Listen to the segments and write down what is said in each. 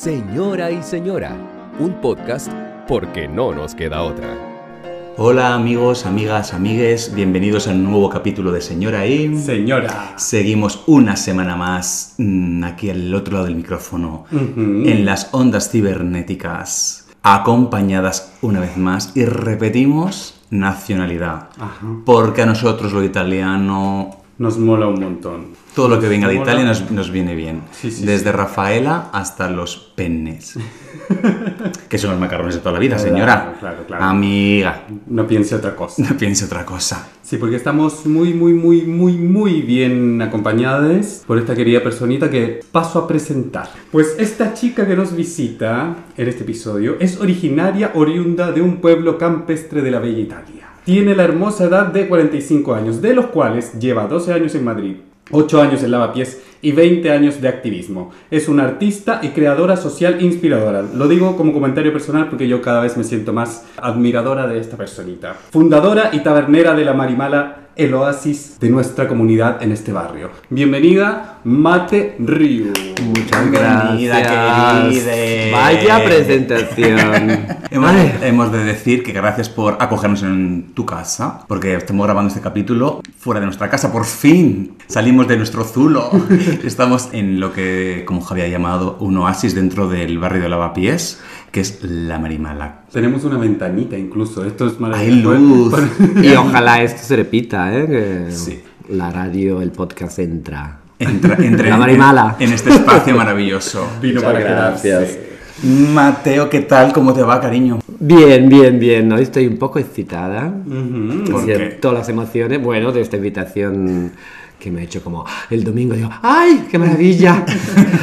Señora y Señora, un podcast porque no nos queda otra. Hola amigos, amigas, amigues, bienvenidos al nuevo capítulo de Señora y... Señora. Seguimos una semana más mm, aquí al otro lado del micrófono, en las ondas cibernéticas, acompañadas una vez más y repetimos nacionalidad, Ajá. porque a nosotros lo italiano, Nos mola un montón. Todo lo que venga de. Italia nos, nos viene bien, Sí, sí, desde sí. Rafaela hasta los pennes, que son los macarrones de toda la vida, Claro, señora, claro, claro. amiga, No piense otra cosa. no piense otra cosa. Sí, porque estamos muy, muy, muy, muy, muy bien acompañados por esta querida personita que paso a presentar. Pues esta chica que nos visita en este episodio es originaria oriunda de un pueblo campestre de la Bella Italia. Tiene la hermosa edad de 45 años, de los cuales lleva 12 años en Madrid, 8 años en Lavapiés y 20 años de activismo. Es una artista y creadora social inspiradora. Lo digo como comentario personal porque yo cada vez me siento más admiradora de esta personita. Fundadora y tabernera de la Marimala, el oasis de nuestra comunidad en este barrio. Bienvenida, Mate Ryu. Muchas Bienvenida, gracias. querida. Vaya presentación. Hemos, hemos de decir que gracias por acogernos en tu casa, porque estamos grabando este capítulo fuera de nuestra casa, por fin. Salimos de nuestro zulo. Estamos en lo que, como Javier ha llamado, un oasis dentro del barrio de Lavapiés, que es la Marimala. Tenemos una ventanita incluso, esto es Hay maravilloso. luz. Y ojalá esto se repita, ¿eh? Que Sí. La radio, el podcast entra. Entra, entre La Marimala. En, en este espacio maravilloso. Vino Muchas para gracias. quedarse. Mateo, ¿qué tal? ¿Cómo te va, cariño? Bien, bien, bien. Hoy estoy un poco excitada. Ujú. ¿Por qué? Siento las emociones, bueno, de esta invitación que me ha hecho como el domingo. Digo, ¡ay, qué maravilla!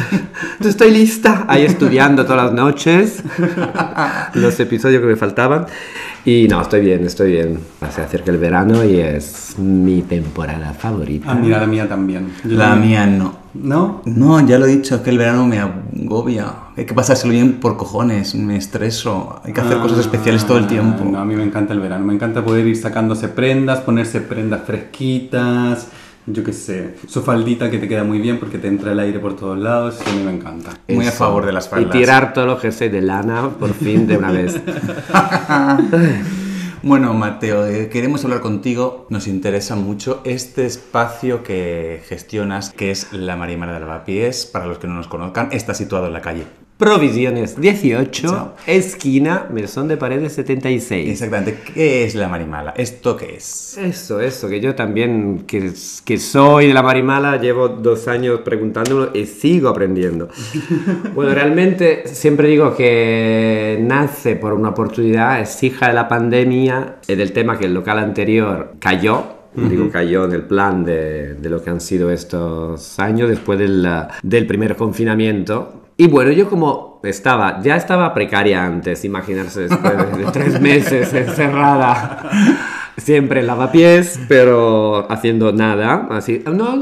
Estoy lista. Ahí estudiando todas las noches los episodios que me faltaban. Y no, estoy bien, estoy bien. Se acerca el verano y es mi temporada favorita. Ah, mira, la mía también. Yo La también. mía no. ¿No? No, ya lo he dicho, es que el verano me agobia. Hay que pasárselo bien por cojones, me estreso. Hay que hacer cosas especiales todo el tiempo. Ah, No, a mí me encanta el verano. Me encanta poder ir sacándose prendas, ponerse prendas fresquitas. Yo qué sé, su faldita que te queda muy bien porque te entra el aire por todos lados. y a mí me encanta. Muy a favor de las faldas. Y tirar todo lo que sé de lana, por fin, de una vez. Bueno, Mateo, eh, queremos hablar contigo. Nos interesa mucho este espacio que gestionas, que es la Marimara de Lavapiés. Para los que no nos conozcan, está situado en la calle. Provisiones 18, Chao. esquina, mesón de paredes 76. Exactamente, ¿qué es la Marimala? ¿Esto qué es? Eso, eso, que yo también, que, que soy de la Marimala, llevo dos años preguntándolo y sigo aprendiendo. bueno, realmente siempre digo que nace por una oportunidad, es hija de la pandemia y del tema que el local anterior cayó. Digo, cayó en el plan de, de lo que han sido estos años después del, del primer confinamiento. Y bueno, yo como estaba, ya estaba precaria antes, imaginarse después de, tres meses encerrada, siempre lavapiés, pero haciendo nada, así, no,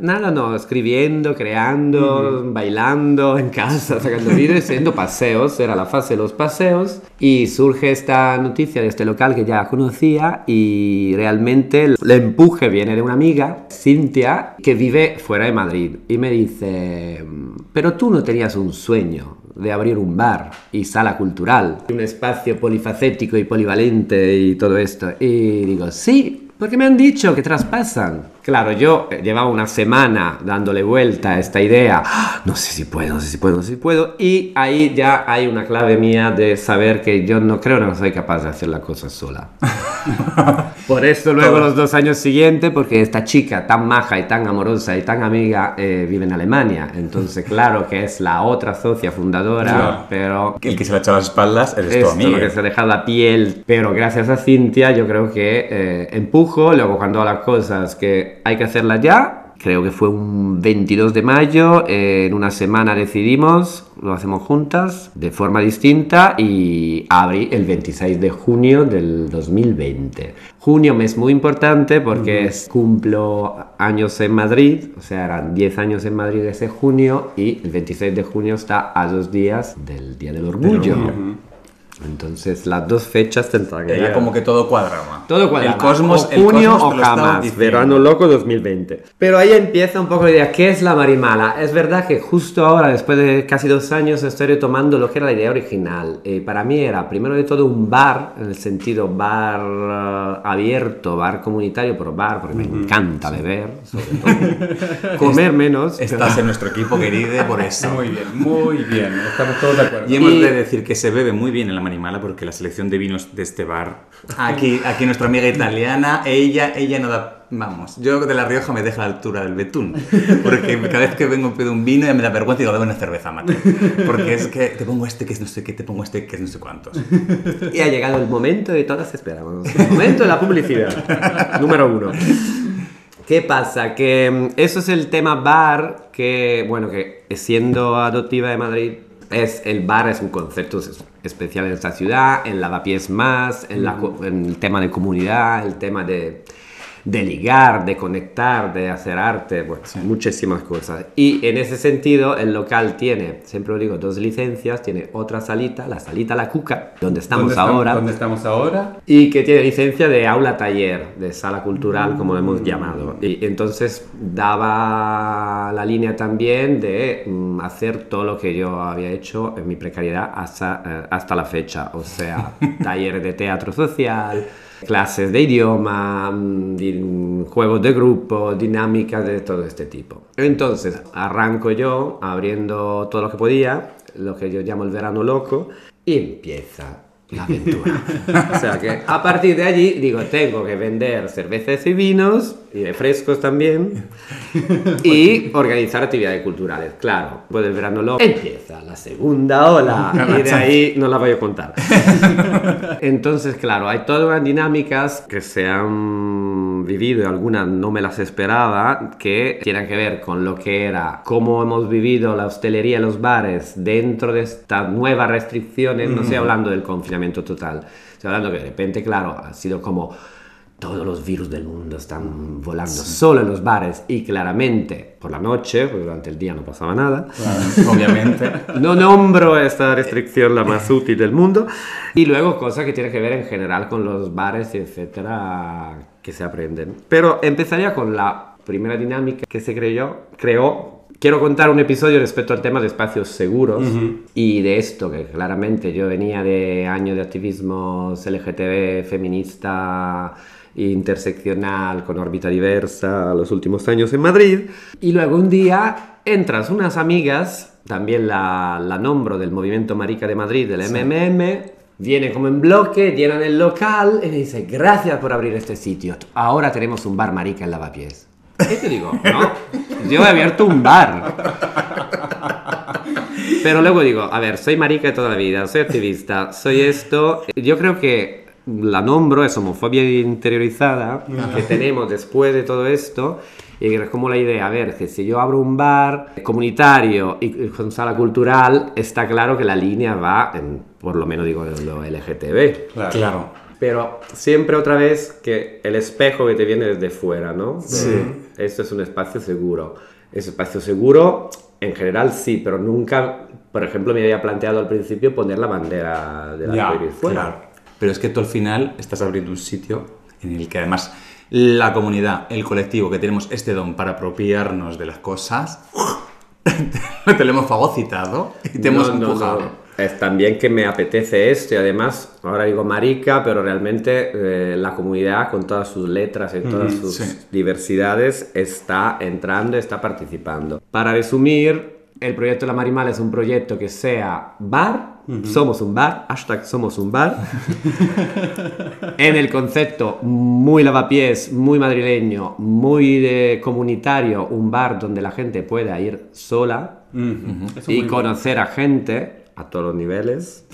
nada no, escribiendo, creando, bailando en casa, sacando vídeos, haciendo paseos, era la fase de los paseos, y surge esta noticia de este local que ya conocía y realmente el empuje viene de una amiga, Cintia, que vive fuera de Madrid, y me dice, pero tú no tenías un sueño de abrir un bar y sala cultural, un espacio polifacético y polivalente y todo esto. Y digo, sí, porque me han dicho que traspasan. Claro, yo eh, llevaba una semana dándole vuelta a esta idea. No sé si puedo, no sé si puedo, no sé si puedo. Y ahí ya hay una clave mía de saber que yo no creo no soy capaz de hacer la cosa sola. Por eso luego los dos años siguientes, porque esta chica tan maja y tan amorosa y tan amiga eh, vive en Alemania. Entonces, claro que es la otra socia fundadora, Claro. pero El que se le ha echado las espaldas tu esto, amigo. lo que se deja la piel. Pero gracias a Cintia, yo creo que eh, empujo. Luego, cuando las cosas que hay que hacerlas ya, creo que fue un 22 de mayo, eh, en una semana decidimos, lo hacemos juntas, de forma distinta, y abrí el 26 de junio del 2020. Junio, mes muy importante porque es, cumplo años en Madrid, o sea, eran 10 años en Madrid ese junio, y el 26 de junio está a dos días del Día del Orgullo. Orgullo. Entonces las dos fechas tendrán que Era como que todo cuadraba. Todo cuadrado. El cosmos, o el junio cosmos o jamás. Verano loco 2020. Pero ahí empieza un poco la idea. ¿Qué es la Marimala? Es verdad que justo ahora, después de casi dos años, estoy retomando lo que era la idea original. Eh, para mí era, primero de todo, un bar, en el sentido bar eh, abierto, bar comunitario, pero bar, porque me encanta beber, sobre todo. Comer menos. Estás en nuestro equipo, querida, por eso. Muy bien, muy bien. Estamos todos de acuerdo. Y hemos Y- de decir que se bebe muy bien en la Manimala porque la selección de vinos de este bar. Aquí, aquí nuestra amiga italiana, ella, ella no da. Vamos, yo de La Rioja me deja a la altura del betún. Porque cada vez que vengo pido un vino ya me da vergüenza y digo, dame una cerveza, mate. Porque es que te pongo este que es no sé qué, te pongo este que es no sé cuántos. Y ha llegado el momento que todas esperábamos. El momento de la publicidad. Número uno. ¿Qué pasa? Que mm, eso es el tema bar, que, bueno, que siendo adoptiva de Madrid, es, el bar es un concepto es- especial en esta ciudad, en Lavapiés más, en, la en el tema de comunidad, el tema de, de ligar, de conectar, de hacer arte, bueno, muchísimas cosas. Y en ese sentido, el local tiene, siempre lo digo, dos licencias, tiene otra salita, la salita La Cuca, donde estamos ¿Dónde estamos- ahora. ¿Dónde estamos ahora? Y que tiene licencia de aula taller, de sala cultural, como lo hemos llamado. Y entonces daba la línea también de mm, hacer todo lo que yo había hecho en mi precariedad hasta, eh, hasta la fecha. O sea, talleres de teatro social, clases de idioma, mm, di- juegos de grupo, dinámicas de todo este tipo. Entonces arranco yo abriendo todo lo que podía, lo que yo llamo el verano loco, y empieza la aventura. o sea que a partir de allí digo, tengo que vender cervezas y vinos, y refrescos también, y organizar actividades culturales. Claro, pues el verano loco empieza la segunda ola, y de ahí no la voy a contar. Entonces, claro, hay todas unas dinámicas que se han vivido y algunas no me las esperaba, que tienen que ver con lo que era, cómo hemos vivido la hostelería y los bares dentro de estas nuevas restricciones, no estoy hablando del confinamiento total, estoy hablando que de repente, claro, ha sido como todos los virus del mundo están volando solo en los bares y claramente por la noche, porque durante el día no pasaba nada. Obviamente. No nombro esta restricción la más útil del mundo. Y luego cosas que tienen que ver en general con los bares, etcétera, que se aprenden. Pero empezaría con la primera dinámica que se creó. creó. Quiero contar un episodio respecto al tema de espacios seguros y de esto, que claramente yo venía de años de activismo LGTB, feminista, interseccional, con órbita diversa, los últimos años en Madrid. Y luego un día entras unas amigas, también la, la nombro del movimiento Marica de Madrid, del MMM, viene como en bloque, llenan el local y me dice, gracias por abrir este sitio, ahora tenemos un bar Marica en Lavapiés. ¿Qué te digo? No, yo he abierto un bar. Pero luego digo, a ver, soy marica de toda la vida, soy activista, soy esto. Yo creo que la nombro, es homofobia interiorizada que tenemos después de todo esto. Y es como la idea, a ver, que si yo abro un bar comunitario y con sala cultural, está claro que la línea va, en, por lo menos digo, en lo LGTB. Claro. Pero siempre otra vez que el espejo que te viene desde fuera, ¿no? Sí. Esto es un espacio seguro. Ese espacio seguro, en general sí, pero nunca, por ejemplo, me había planteado al principio poner la bandera de la fuera. Claro. Pero es que tú al final estás abriendo un sitio en el que además la comunidad, el colectivo que tenemos este don para apropiarnos de las cosas, te lo hemos fagocitado y te hemos No, no, empujado. no. Es también que me apetece esto y además, ahora digo marica, pero realmente eh, la comunidad con todas sus letras y todas sus sí. diversidades está entrando, está participando. Para resumir, el proyecto La Marimal es un proyecto que sea bar, somos un bar, hashtag somos un bar, en el concepto muy lavapiés, muy madrileño, muy de comunitario, un bar donde la gente pueda ir sola y conocer a gente a todos los niveles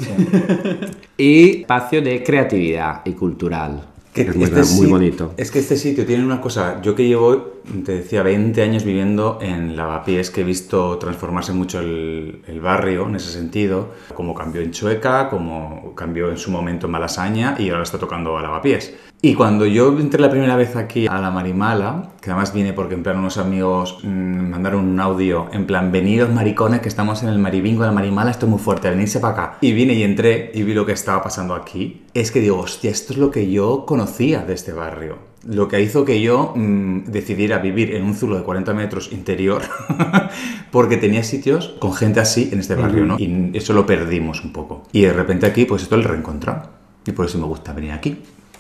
y espacio de creatividad y cultural que es muy, este muy bonito Es que este sitio tiene una cosa, yo que llevo, te decía, 20 años viviendo en Lavapiés, que he visto transformarse mucho el, el barrio en ese sentido, como cambió en Chueca, como cambió en su momento en Malasaña y ahora está tocando a Lavapiés. Y cuando yo entré la primera vez aquí a la Marimala, que además vine porque en plan unos amigos mm, me mandaron un audio, en plan, venidos maricones que estamos en el Maribingo de la Marimala, esto es muy fuerte, venirse para acá. Y vine y entré y vi lo que estaba pasando aquí. Es que digo, hostia, esto es lo que yo conocía de este barrio. Lo que hizo que yo mm, decidiera vivir en un zulo de 40 metros interior, porque tenía sitios con gente así en este barrio, ¿no? Y eso lo perdimos un poco. Y de repente aquí, pues esto lo reencontrado. Y por eso me gusta venir aquí.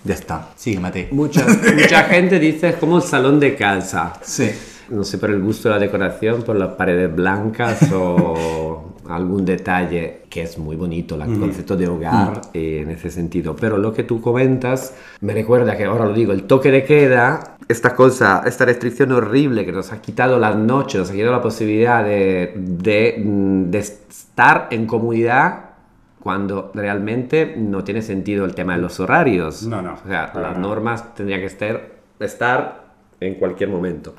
Ya está. Sigue, Mate. Mucha, mucha gente dice es como un salón de casa. Sí. No sé por el gusto de la decoración, por las paredes blancas o algún detalle que es muy bonito, el concepto de hogar eh, en ese sentido. Pero lo que tú comentas me recuerda que ahora lo digo, el toque de queda, esta cosa, esta restricción horrible que nos ha quitado las noches, nos ha quitado la posibilidad de, de, mm, de estar en comunidad cuando realmente no tiene sentido el tema de los horarios. No, no, O sea, las nada. normas tendrían que estar, estar en cualquier momento.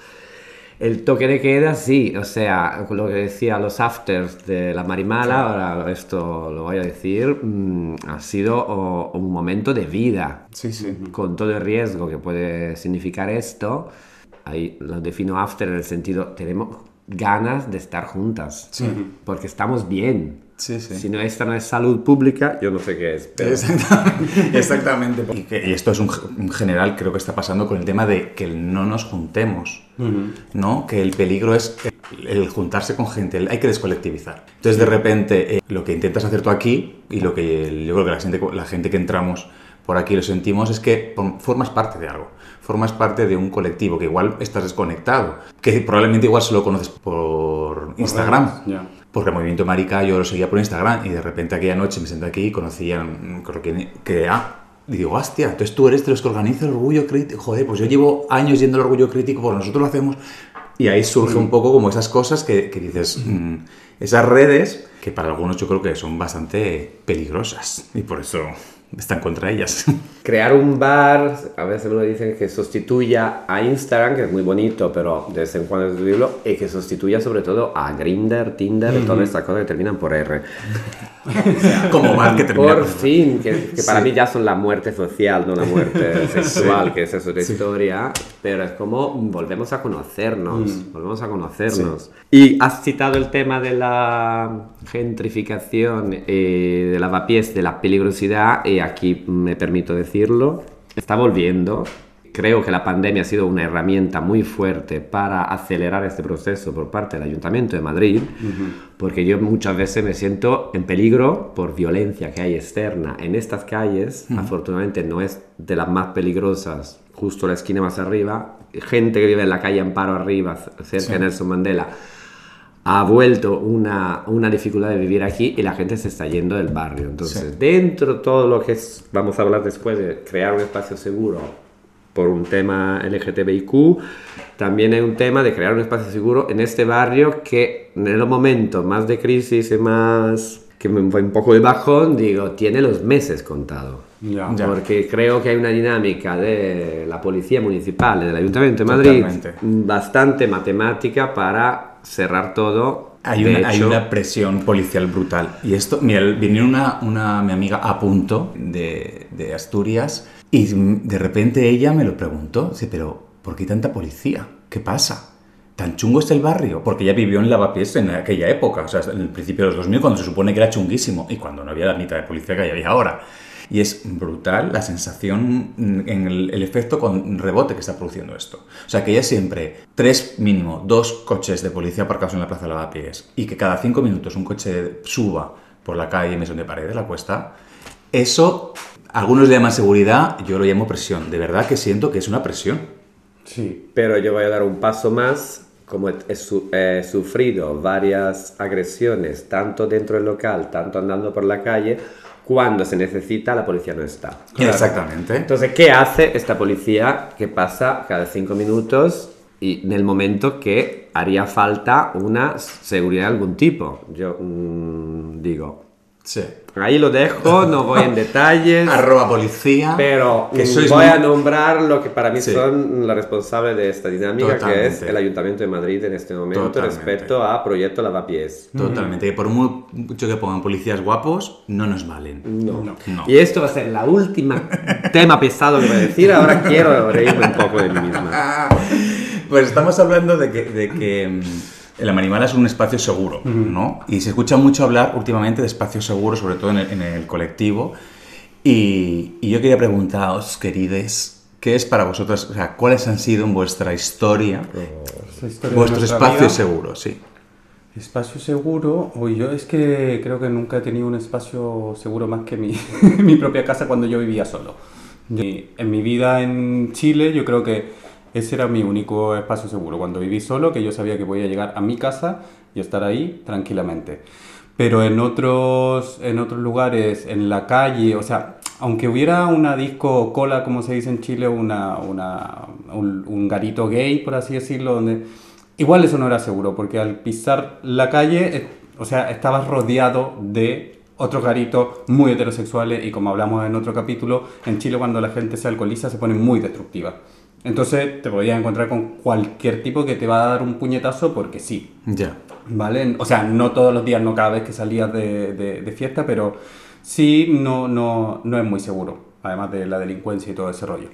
El toque de queda, sí, o sea, lo que decía los afters de la Marimala, ahora esto lo voy a decir, mm, ha sido oh, un momento de vida, Sí, sí. con todo el riesgo que puede significar esto. Ahí lo defino after en el sentido, tenemos ganas de estar juntas, porque estamos bien. Sí, sí. Si no, esta no es salud pública, yo no sé qué es. pero- Exactamente. Exactamente. Y, que- y esto es un, un general, creo que está pasando con el tema de que no nos juntemos, ¿no? Que el peligro es el, el juntarse con gente, el- hay que descolectivizar. Entonces, de repente, eh, lo que intentas hacer tú aquí y lo que yo creo que la gente, la gente que entramos por aquí lo sentimos es que formas parte de algo. Formas parte de un colectivo que igual estás desconectado, que probablemente igual solo conoces por Instagram. Ya. Porque el movimiento marica yo lo seguía por Instagram y de repente aquella noche me senté aquí y conocía, mm, creo que, que ah, y digo, hostia, entonces tú eres de los que organiza el orgullo crítico. Joder, pues yo llevo años yendo al orgullo crítico, pues nosotros lo hacemos. Y ahí surge un poco como esas cosas que, que dices, mm, esas redes que para algunos yo creo que son bastante peligrosas y por eso están contra ellas. Crear un bar, a veces me dicen que sustituya a Instagram, que es muy bonito, pero de vez en cuando es sustituirlo, y que sustituya sobre todo a Grindr, Tinder y todas estas cosas que terminan por R. como bar que termina Por con- fin, que, que para mí ya son la muerte social, no la muerte sexual, que esa es otra historia, pero es como volvemos a conocernos, volvemos a conocernos. Y has citado el tema de la gentrificación, eh, de lavapiés, de la peligrosidad, y aquí me permito decirlo, está volviendo. Creo que la pandemia ha sido una herramienta muy fuerte para acelerar este proceso por parte del Ayuntamiento de Madrid, porque yo muchas veces me siento en peligro por violencia que hay externa en estas calles. Afortunadamente no es de las más peligrosas, justo la esquina más arriba. Gente que vive en la calle Amparo arriba, cerca de Nelson Mandela, ha vuelto una, una dificultad de vivir aquí y la gente se está yendo del barrio. Entonces, dentro de todo lo que es, vamos a hablar después de crear un espacio seguro por un tema LGTBIQ, también hay un tema de crear un espacio seguro en este barrio que en los momentos más de crisis y más que me fue un poco de bajón, digo, tiene los meses contados. Ya. Ya. Porque creo que hay una dinámica de la Policía Municipal, del Ayuntamiento de Madrid, Totalmente. bastante matemática para cerrar todo. Hay una, hay una presión policial brutal. Y esto, mira, vinieron una, una, mi amiga a punto de, de Asturias y de repente ella me lo preguntó. Dice, pero ¿por qué tanta policía? ¿Qué pasa? ¿Tan chungo es el barrio? Porque ella vivió en Lavapiés en aquella época, o sea, en el principio de los 2000, cuando se supone que era chunguísimo y cuando no había la mitad de policía que hay ahora. Y es brutal la sensación mm, en el, efecto con rebote que está produciendo esto. O sea, que ya siempre tres mínimo, dos coches de policía aparcados en la plaza de Lavapiés y que cada cinco minutos un coche suba por la calle Mesón de Paredes, la cuesta, eso, algunos le llaman seguridad, yo lo llamo presión. De verdad que siento que es una presión. Sí. Pero yo voy a dar un paso más. Como he sufrido varias agresiones, tanto dentro del local, tanto andando por la calle, cuando se necesita, la policía no está. Claro. Exactamente. Entonces, ¿qué hace esta policía que pasa cada cinco minutos y en el momento que haría falta una seguridad de algún tipo? Yo mm, digo, Sí. Ahí lo dejo, no voy en detalles. Arroba policía. Pero que mm, sois voy muy- a nombrar lo que para mí Sí. son la responsable de esta dinámica, que es Totalmente. el Ayuntamiento de Madrid en este momento Totalmente. respecto a Proyecto Lavapiés. Totalmente. Que por mu- mucho que pongan policías guapos, no nos valen. No. No. Y esto va a ser la última tema pesado que voy a decir. Ahora quiero reírme un poco de mí misma. Pues estamos hablando de que, de que mm, la Marimala es un espacio seguro, ¿no? Y se escucha mucho hablar últimamente de espacios seguros, sobre todo en el, en el colectivo. Y, y yo quería preguntaros, querides, ¿qué es para vosotros, o sea, cuáles han sido en vuestra historia Esa historia vuestros espacios vida. seguros? Sí. Espacio seguro, uy, yo es que creo que nunca he tenido un espacio seguro más que mi, mi propia casa cuando yo vivía solo. Yo- en mi vida en Chile yo creo que ese era mi único espacio seguro, cuando viví solo, que yo sabía que podía llegar a mi casa y estar ahí tranquilamente. Pero en otros, en otros lugares, en la calle, o sea, aunque hubiera una disco cola, como se dice en Chile, una, una, un, garito gay, por así decirlo, donde igual eso no era seguro, porque al pisar la calle, eh, o sea, estabas rodeado de otros garitos muy heterosexuales y como hablamos en otro capítulo, en Chile cuando la gente se alcoholiza se pone muy destructiva. Entonces te podías encontrar con cualquier tipo que te va a dar un puñetazo porque sí. Ya. ¿Vale? O sea, no todos los días, no cada vez que salías de, de- de fiesta, pero sí no, no, no es muy seguro, además de la delincuencia y todo ese rollo.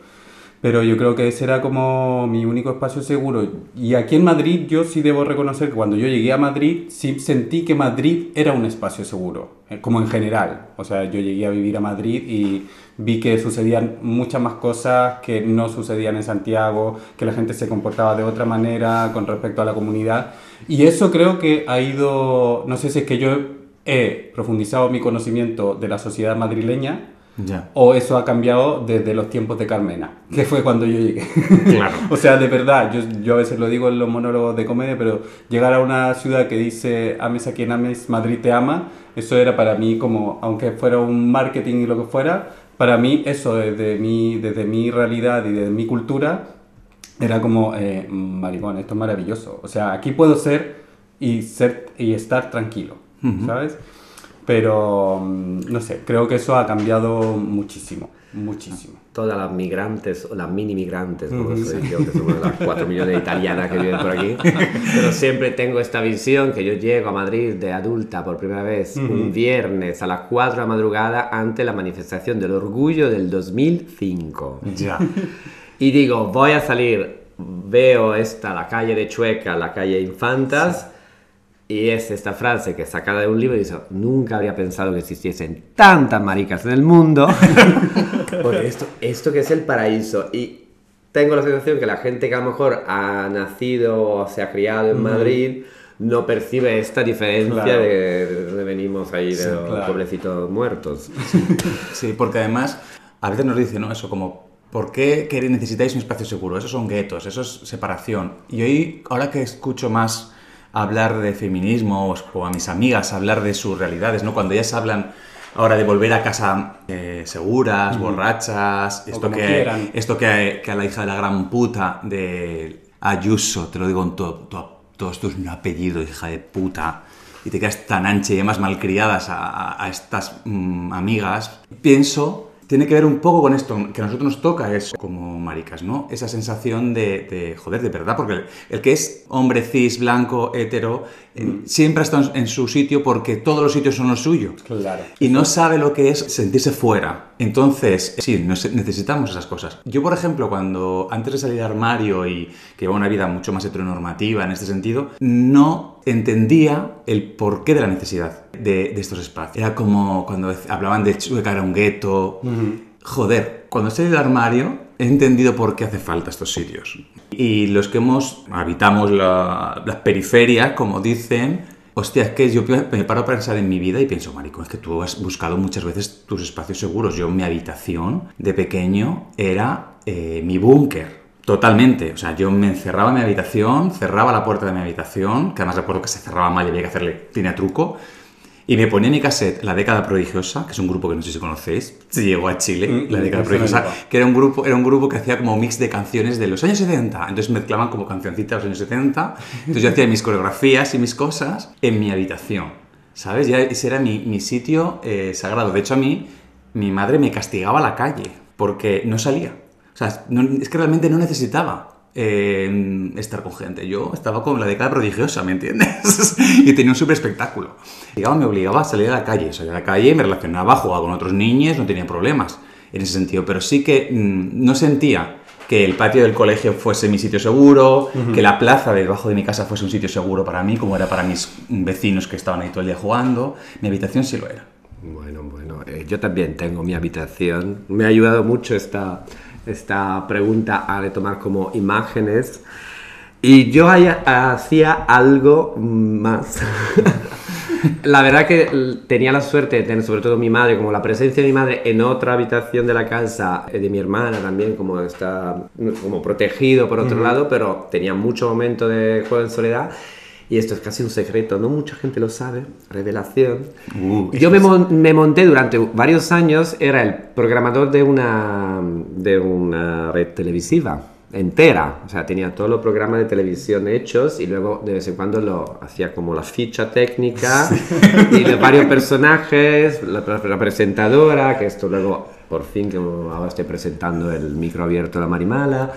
Pero yo creo que ese era como mi único espacio seguro. Y aquí en Madrid yo sí debo reconocer que cuando yo llegué a Madrid sí sentí que Madrid era un espacio seguro, eh, como en general. O sea, yo llegué a vivir a Madrid y vi que sucedían muchas más cosas que no sucedían en Santiago, que la gente se comportaba de otra manera con respecto a la comunidad. Y eso creo que ha ido, no sé si es que yo he profundizado mi conocimiento de la sociedad madrileña Ya. o eso ha cambiado desde los tiempos de Carmena, que fue cuando yo llegué. Claro. o sea, de verdad, yo, yo a veces lo digo en los monólogos de comedia, pero llegar a una ciudad que dice ames a quien ames, Madrid te ama, eso era para mí como, aunque fuera un marketing y lo que fuera, para mí eso desde mi, desde mi realidad y desde mi cultura era como, eh, maricón, esto es maravilloso. O sea, aquí puedo ser y, ser, y estar tranquilo, ¿sabes? Pero, mm, no sé, creo que eso ha cambiado muchísimo, muchísimo. Todas las migrantes o las mini migrantes, como soy yo, que somos las 4 millones de italianas que viven por aquí. Pero siempre tengo esta visión que yo llego a Madrid de adulta por primera vez un viernes a las 4 de la madrugada ante la manifestación del orgullo del 2005. Ya. Y digo, voy a salir, veo esta, la calle de Chueca, la calle Infantas, y es esta frase que sacada de un libro y dice, nunca habría pensado que existiesen tantas maricas en el mundo. Porque esto, esto que es el paraíso. Y tengo la sensación que la gente que a lo mejor ha nacido o se ha criado en Madrid no percibe esta diferencia Claro. de, de venimos ahí de los claro. pueblecitos muertos. Sí, porque además a veces nos dicen, ¿no? Eso como, ¿por qué necesitáis un espacio seguro? Esos son guetos, eso es separación. Y hoy, ahora que escucho más hablar de feminismo o, a mis amigas hablar de sus realidades, ¿no? Cuando ellas hablan ahora de volver a casa eh, seguras, borrachas, esto, que, quieran. esto que, que a la hija de la gran puta de Ayuso, te lo digo en todo, todo, todo esto es un apellido, hija de puta, y te quedas tan ancha y además malcriadas a, a- a estas mm, amigas, pienso, tiene que ver un poco con esto, que a nosotros nos toca eso como maricas, ¿no? Esa sensación de, de, joder, de verdad, porque el, el que es hombre cis, blanco, hetero, eh, siempre ha estado en, en su sitio porque todos los sitios son los suyos. Claro. Y no sabe lo que es sentirse fuera. Entonces, sí, nos- necesitamos esas cosas. Yo, por ejemplo, cuando antes de salir del armario y que llevaba una vida mucho más heteronormativa en este sentido, no entendía el porqué de la necesidad de, de estos espacios. Era como cuando hablaban de Chueca era un gueto. Joder, cuando salí del armario he entendido por qué hace falta estos sitios. Y los que hemos, habitamos la- las periferias, como dicen, hostia, es que yo me paro a pensar en mi vida y pienso, marico, es que tú has buscado muchas veces tus espacios seguros. Yo, mi habitación de pequeño era eh, mi búnker. Totalmente, o sea, yo me encerraba en mi habitación, cerraba la puerta de mi habitación, que además recuerdo que se cerraba mal y había que hacerle, tenía truco, y me ponía mi cassette La década prodigiosa, que es un grupo que no sé si conocéis, se llegó a Chile, Mm, La década prodigiosa, que era un grupo, era un grupo que hacía como mix de canciones de los años 70, entonces mezclaban como cancioncitas de los años 70, entonces yo hacía mis coreografías y mis cosas en mi habitación. ¿Sabes? Ya ese era mi, mi sitio eh, sagrado. De hecho, a mí, mi madre me castigaba a la calle porque no salía. O sea, no- es que realmente no necesitaba eh, estar con gente. Yo estaba con la década prodigiosa, ¿me entiendes? y tenía un súper espectáculo. Llegaba, me obligaba a salir a la calle. Salía a la calle, me relacionaba, jugaba con otros niños, no tenía problemas en ese sentido. Pero sí que mm, no sentía que el patio del colegio fuese mi sitio seguro, que la plaza debajo de mi casa fuese un sitio seguro para mí, como era para mis vecinos que estaban ahí todo el día jugando. Mi habitación sí lo era. Bueno, bueno, eh, yo también tengo mi habitación. Me ha ayudado mucho esta, esta pregunta a retomar como imágenes. Y yo hacía algo más. la verdad que tenía la suerte de tener sobre todo mi madre, como la presencia de mi madre en otra habitación de la casa, eh, de mi hermana también, como está como protegido por otro lado, pero tenía mucho momento de juego en soledad. Y esto es casi un secreto, no mucha gente lo sabe, revelación. Uh, Yo me, mon- me monté durante varios años, era el programador de una, de una red televisiva entera, o sea, tenía todos los programas de televisión hechos y luego de vez en cuando lo hacía como la ficha técnica y de varios personajes, la, la presentadora, que esto luego por fin que ahora estoy presentando el micro abierto de la Marimala.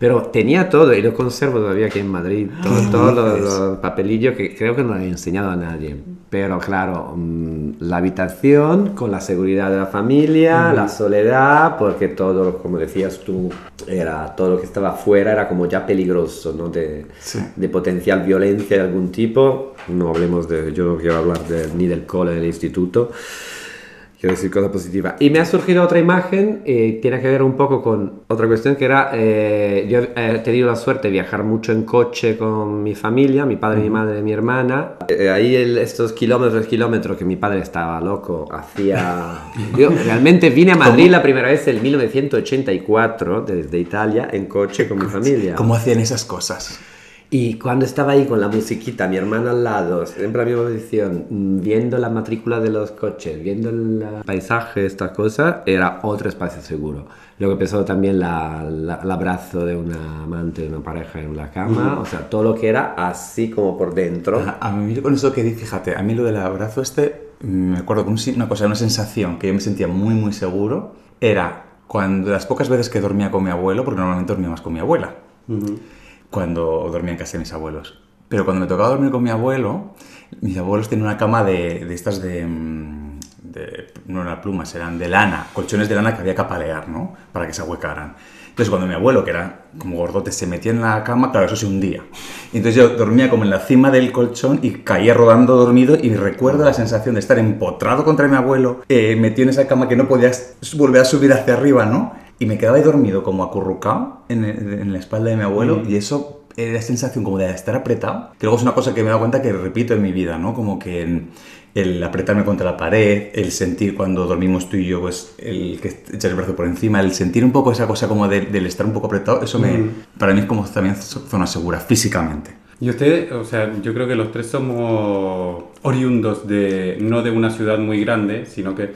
Pero tenía todo y lo conservo todavía aquí en Madrid, todo- todos los, los papelillos que creo que no le he enseñado a nadie. Pero claro, mm, la habitación con la seguridad de la familia, la soledad, porque todo, como decías tú, era todo lo que estaba afuera era como ya peligroso, ¿no? De, Sí. de potencial violencia de algún tipo. No hablemos de, yo no quiero hablar de- ni del cole, del instituto. Quiero decir cosa positiva. Y me ha surgido otra imagen, eh, tiene que ver un poco con otra cuestión que era, eh, yo he tenido la suerte de viajar mucho en coche con mi familia, mi padre, mi madre, mi hermana. Eh, ahí el- estos kilómetros, kilómetros que mi padre estaba loco, hacía... Yo realmente vine a Madrid la primera vez en 1984, desde Italia, en coche con mi familia. ¿Cómo hacían esas cosas? Y cuando estaba ahí con la musiquita, mi hermana al lado, siempre a mi posición, viendo la matrícula de los coches, viendo el paisaje, estas cosas, era otro espacio seguro. Luego empezó también la- la- el abrazo de una amante, de una pareja en la cama, o sea, todo lo que era así como por dentro. A, a mí con eso que di, fíjate, a mí lo del abrazo este, mm, me acuerdo que un una cosa, una sensación que yo me sentía muy, muy seguro, era cuando las pocas veces que dormía con mi abuelo, porque normalmente dormía más con mi abuela, cuando dormía en casa de mis abuelos. Pero cuando me tocaba dormir con mi abuelo, mis abuelos tenían una cama de, de estas de, mm, de- No eran plumas, eran de lana, colchones de lana que había que apalear, ¿no? Para que se ahuecaran. Entonces, cuando mi abuelo, que era como gordote, se metía en la cama, claro, eso se hundía. Entonces yo dormía como en la cima del colchón y caía rodando dormido y recuerdo la sensación de estar empotrado contra mi abuelo, eh, metido en esa cama que no podías volver a subir hacia arriba, ¿no? Y me quedaba ahí dormido como acurrucado en, en la espalda de mi abuelo y eso era la sensación como de estar apretado, que luego es una cosa que me he dado cuenta que repito en mi vida, ¿no? Como que en- el apretarme contra la pared, el sentir cuando dormimos tú y yo, pues el que echar el brazo por encima, el sentir un poco esa cosa como de- del estar un poco apretado, eso me, para mí es como también zona segura, físicamente. Y usted, o sea, yo creo que los tres somos oriundos de, no de una ciudad muy grande, sino que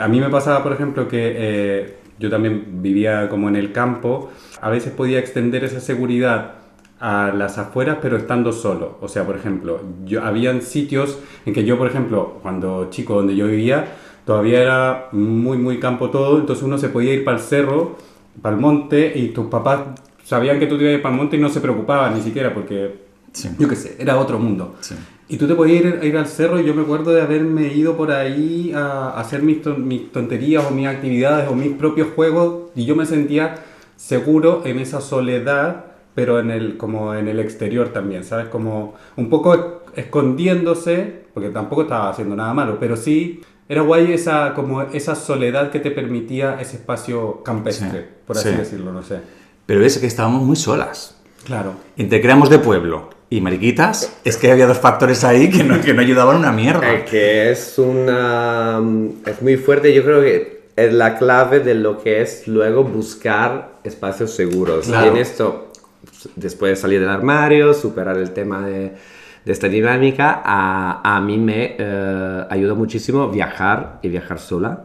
a mí me pasaba, por ejemplo, que eh, yo también vivía como en el campo, a veces podía extender esa seguridad a las afueras, pero estando solo. O sea, por ejemplo, yo, habían sitios en que yo, por ejemplo, cuando chico, donde yo vivía, todavía era muy, muy campo todo, entonces uno se podía ir para el cerro, para el monte, y tus papás sabían que tú te ibas para el monte y no se preocupaban ni siquiera, porque Sí. yo qué sé, era otro mundo. Sí. Y tú te podías ir, ir al cerro y yo me acuerdo de haberme ido por ahí a, a hacer mis, ton- mis tonterías o mis actividades o mis propios juegos y yo me sentía seguro en esa soledad, pero en el, como en el exterior también, ¿sabes? Como un poco escondiéndose, porque tampoco estaba haciendo nada malo, pero sí era guay esa, como esa soledad que te permitía ese espacio campestre, Sí, por así sí. decirlo, no sé. Pero es que estábamos muy solas. Claro. Entre creamos de pueblo y mariquitas, es que había dos factores ahí que no, que no ayudaban una mierda. Eh, que es una... es muy fuerte, yo creo que es la clave de lo que es luego buscar espacios seguros. Claro. Y en esto, después de salir del armario, superar el tema de, de esta dinámica, a, a mí me eh, ayudó muchísimo viajar y viajar sola.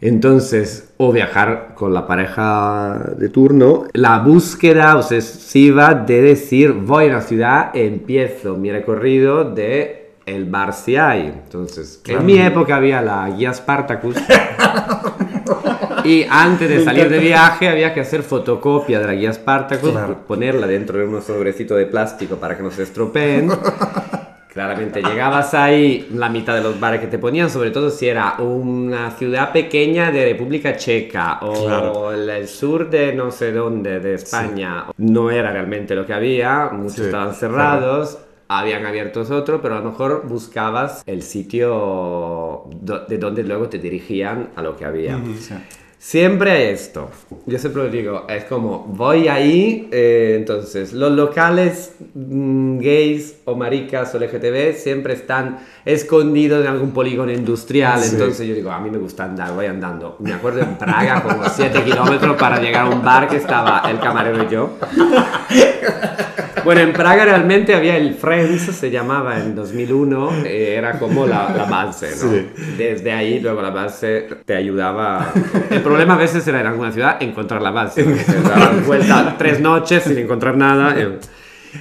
Entonces, o viajar con la pareja de turno, la búsqueda obsesiva de decir, voy a una ciudad, empiezo mi recorrido de el bar sí hay. Entonces, en mi época había la guía Spartacus. y antes de salir de viaje había que hacer fotocopia de la guía Spartacus, ponerla dentro de un sobrecito de plástico para que no se estropeen. Claramente llegabas ahí, la mitad de los bares que te ponían, sobre todo si era una ciudad pequeña de República Checa o el, el sur de no sé dónde, de España, no era realmente lo que había, muchos Sí, estaban cerrados. Habían abiertos otro, pero a lo mejor buscabas el sitio do- de donde luego te dirigían a lo que había. Sí. Siempre esto. Yo siempre lo digo, es como, voy ahí, eh, entonces, los locales mm, gays o maricas o LGTB siempre están escondidos en algún polígono industrial, Sí. entonces yo digo, a mí me gusta andar, voy andando. Me acuerdo en Praga, como 7 kilómetros para llegar a un bar que estaba el camarero y yo. Bueno, en Praga realmente había el Friends, se llamaba en 2001, eh, era como la, la base, ¿no? Sí. Desde ahí luego la base te ayudaba. El problema a veces era en alguna ciudad encontrar la base. daban vuelta tres noches sin encontrar nada. eh.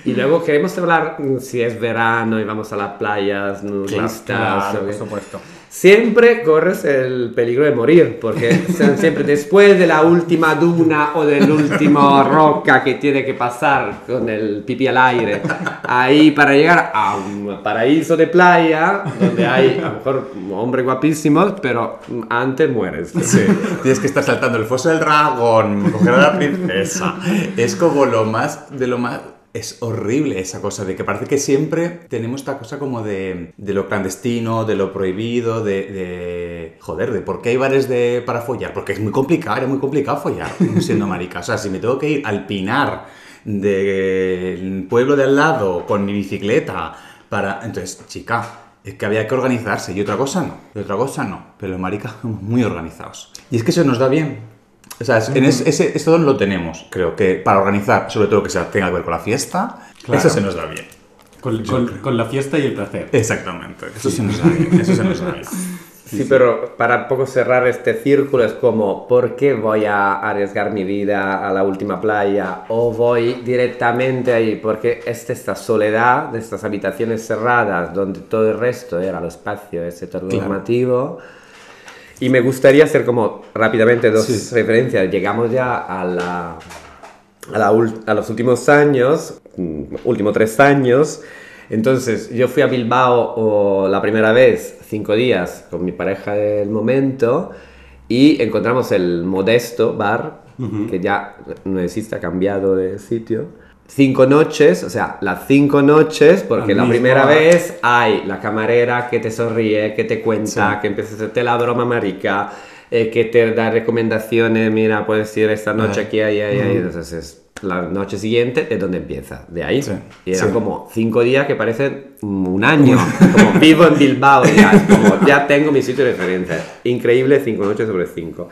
Y luego queremos hablar mm, si es verano y vamos a las playas nudistas. Claro, o por qué. supuesto. Siempre corres el peligro de morir, porque siempre después de la última duna o del último roca que tiene que pasar con el pipi al aire, ahí para llegar a un paraíso de playa, donde hay a lo mejor hombres guapísimos, pero antes mueres. Sí, tienes que estar saltando el foso del dragón, coger a la princesa. Es como lo más de lo más. Es horrible esa cosa de que parece que siempre tenemos esta cosa como de, de lo clandestino, de lo prohibido, de, de- Joder, de por qué hay bares de, para follar. Porque es muy complicado, era muy complicado follar siendo marica. O sea, si me tengo que ir al pinar del pueblo de al lado con mi bicicleta para... Entonces, chica, es que había que organizarse y otra cosa no, y otra cosa no, pero los maricas somos muy organizados. Y es que eso nos da bien. O sea, es- en es- ese, esto lo tenemos, creo que para organizar, sobre todo que se tenga que ver con la fiesta, Claro. eso se nos da bien. Con, con- con la fiesta y el placer. Exactamente, eso se nos da bien, eso se nos da bien. Sí, pero para poco cerrar este círculo es como, ¿por qué voy a arriesgar mi vida a la última playa? ¿O voy directamente ahí? Porque es esta soledad de estas habitaciones cerradas donde todo el resto era el espacio ese normativo. Y me gustaría hacer como rápidamente dos Sí. referencias. Llegamos ya a la a, la a los últimos años, mm, últimos tres años. Entonces, yo fui a Bilbao la primera vez, cinco días, con mi pareja del momento, y encontramos el Modesto Bar, que ya no existe, ha cambiado de sitio. Cinco noches, o sea, las cinco noches, porque la primera vez hay la camarera que te sonríe, que te cuenta, Sí. que empieza a hacerte la broma marica, eh, que te da recomendaciones, mira, puedes ir esta noche aquí, ahí, ahí, ahí. Entonces es la noche siguiente es donde empieza, de ahí. Sí, Y eran sí. como cinco días que parecen un año, como vivo en Bilbao, ya, como ya tengo mi sitio de referencia. Increíble, cinco noches sobre cinco.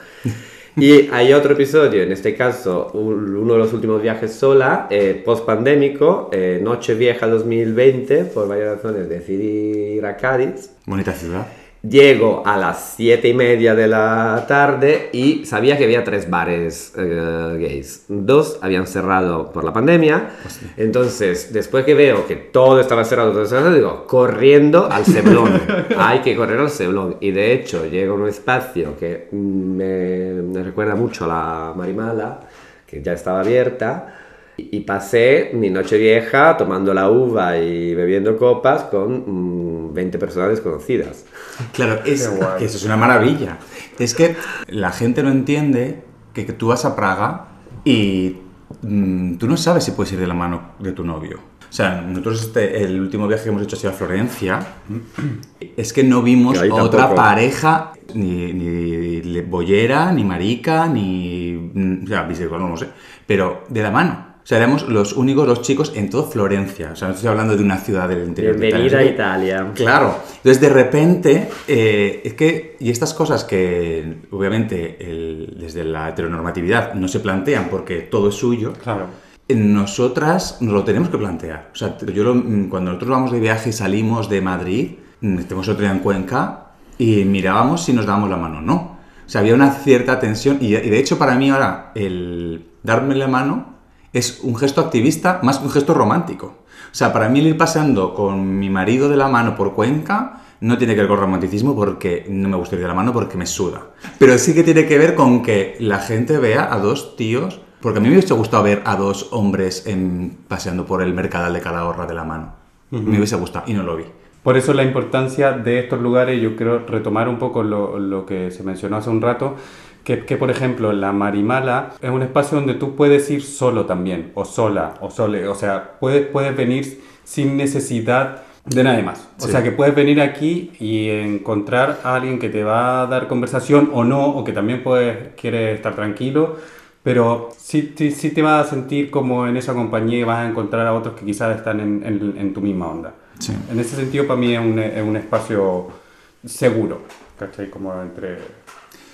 Y hay otro episodio, en este caso un- uno de los últimos viajes sola, eh, post pandémico, eh, Noche Vieja 2020, por varias razones decidí ir a Cádiz. Bonita ciudad. Llego a las siete y media de la tarde y sabía que había tres bares eh, gays. Dos habían cerrado por la pandemia. Entonces, después que veo que todo estaba cerrado, todo cerrado, digo, corriendo al Ceblón. Hay que correr al Ceblón. Y de hecho, llego a un espacio que me, me recuerda mucho a la Marimala, que ya estaba abierta. Y pasé mi noche vieja tomando la uva y bebiendo copas con mm, 20 personas desconocidas. Claro, es, que eso es una maravilla. Es que la gente no entiende que, que tú vas a Praga y mm, tú no sabes si puedes ir de la mano de tu novio. O sea, nosotros este, el último viaje que hemos hecho ha sido a Florencia. Es que no vimos otra tampoco. pareja, ni, ni le- bollera, ni marica, ni... mm, O sea, bisexual, no lo sé. Pero de la mano. Sea, éramos los únicos, los chicos en todo Florencia. O sea, no estoy hablando de una ciudad del interior. de Bienvenida a Italia. Italia. Claro. Entonces, de repente, eh, es que, y estas cosas que obviamente el- desde la heteronormatividad no se plantean porque todo es suyo, Claro. nosotras nos lo tenemos que plantear. O sea, yo lo- mm, cuando nosotros vamos de viaje y salimos de Madrid, mm, tenemos otro día en Cuenca, y mirábamos si nos dábamos la mano o no. O sea, había una cierta tensión, y, y de hecho para mí ahora el darme la mano es un gesto activista más que un gesto romántico. O sea, para mí el ir paseando con mi marido de la mano por Cuenca no tiene que ver con romanticismo porque no me gusta ir de la mano porque me suda. Pero sí que tiene que ver con que la gente vea a dos tíos, porque a mí me hubiese gustado ver a dos hombres en- paseando por el mercadal de Calahorra de la mano. Me hubiese gustado y no lo vi. Por eso la importancia de estos lugares, yo quiero retomar un poco lo, lo que se mencionó hace un rato, que, que, por ejemplo la Marimala es un espacio donde tú puedes ir solo también, o sola, o sole, o sea, puedes, puedes venir sin necesidad de nadie más. O Sí. sea, que puedes venir aquí y encontrar a alguien que te va a dar conversación o no, o que también puede, quiere estar tranquilo, pero sí, sí, sí te vas a sentir como en esa compañía y vas a encontrar a otros que quizás están en, en- en tu misma onda. Sí. En ese sentido, para mí es un, es un espacio seguro, ¿cachai? Como entre...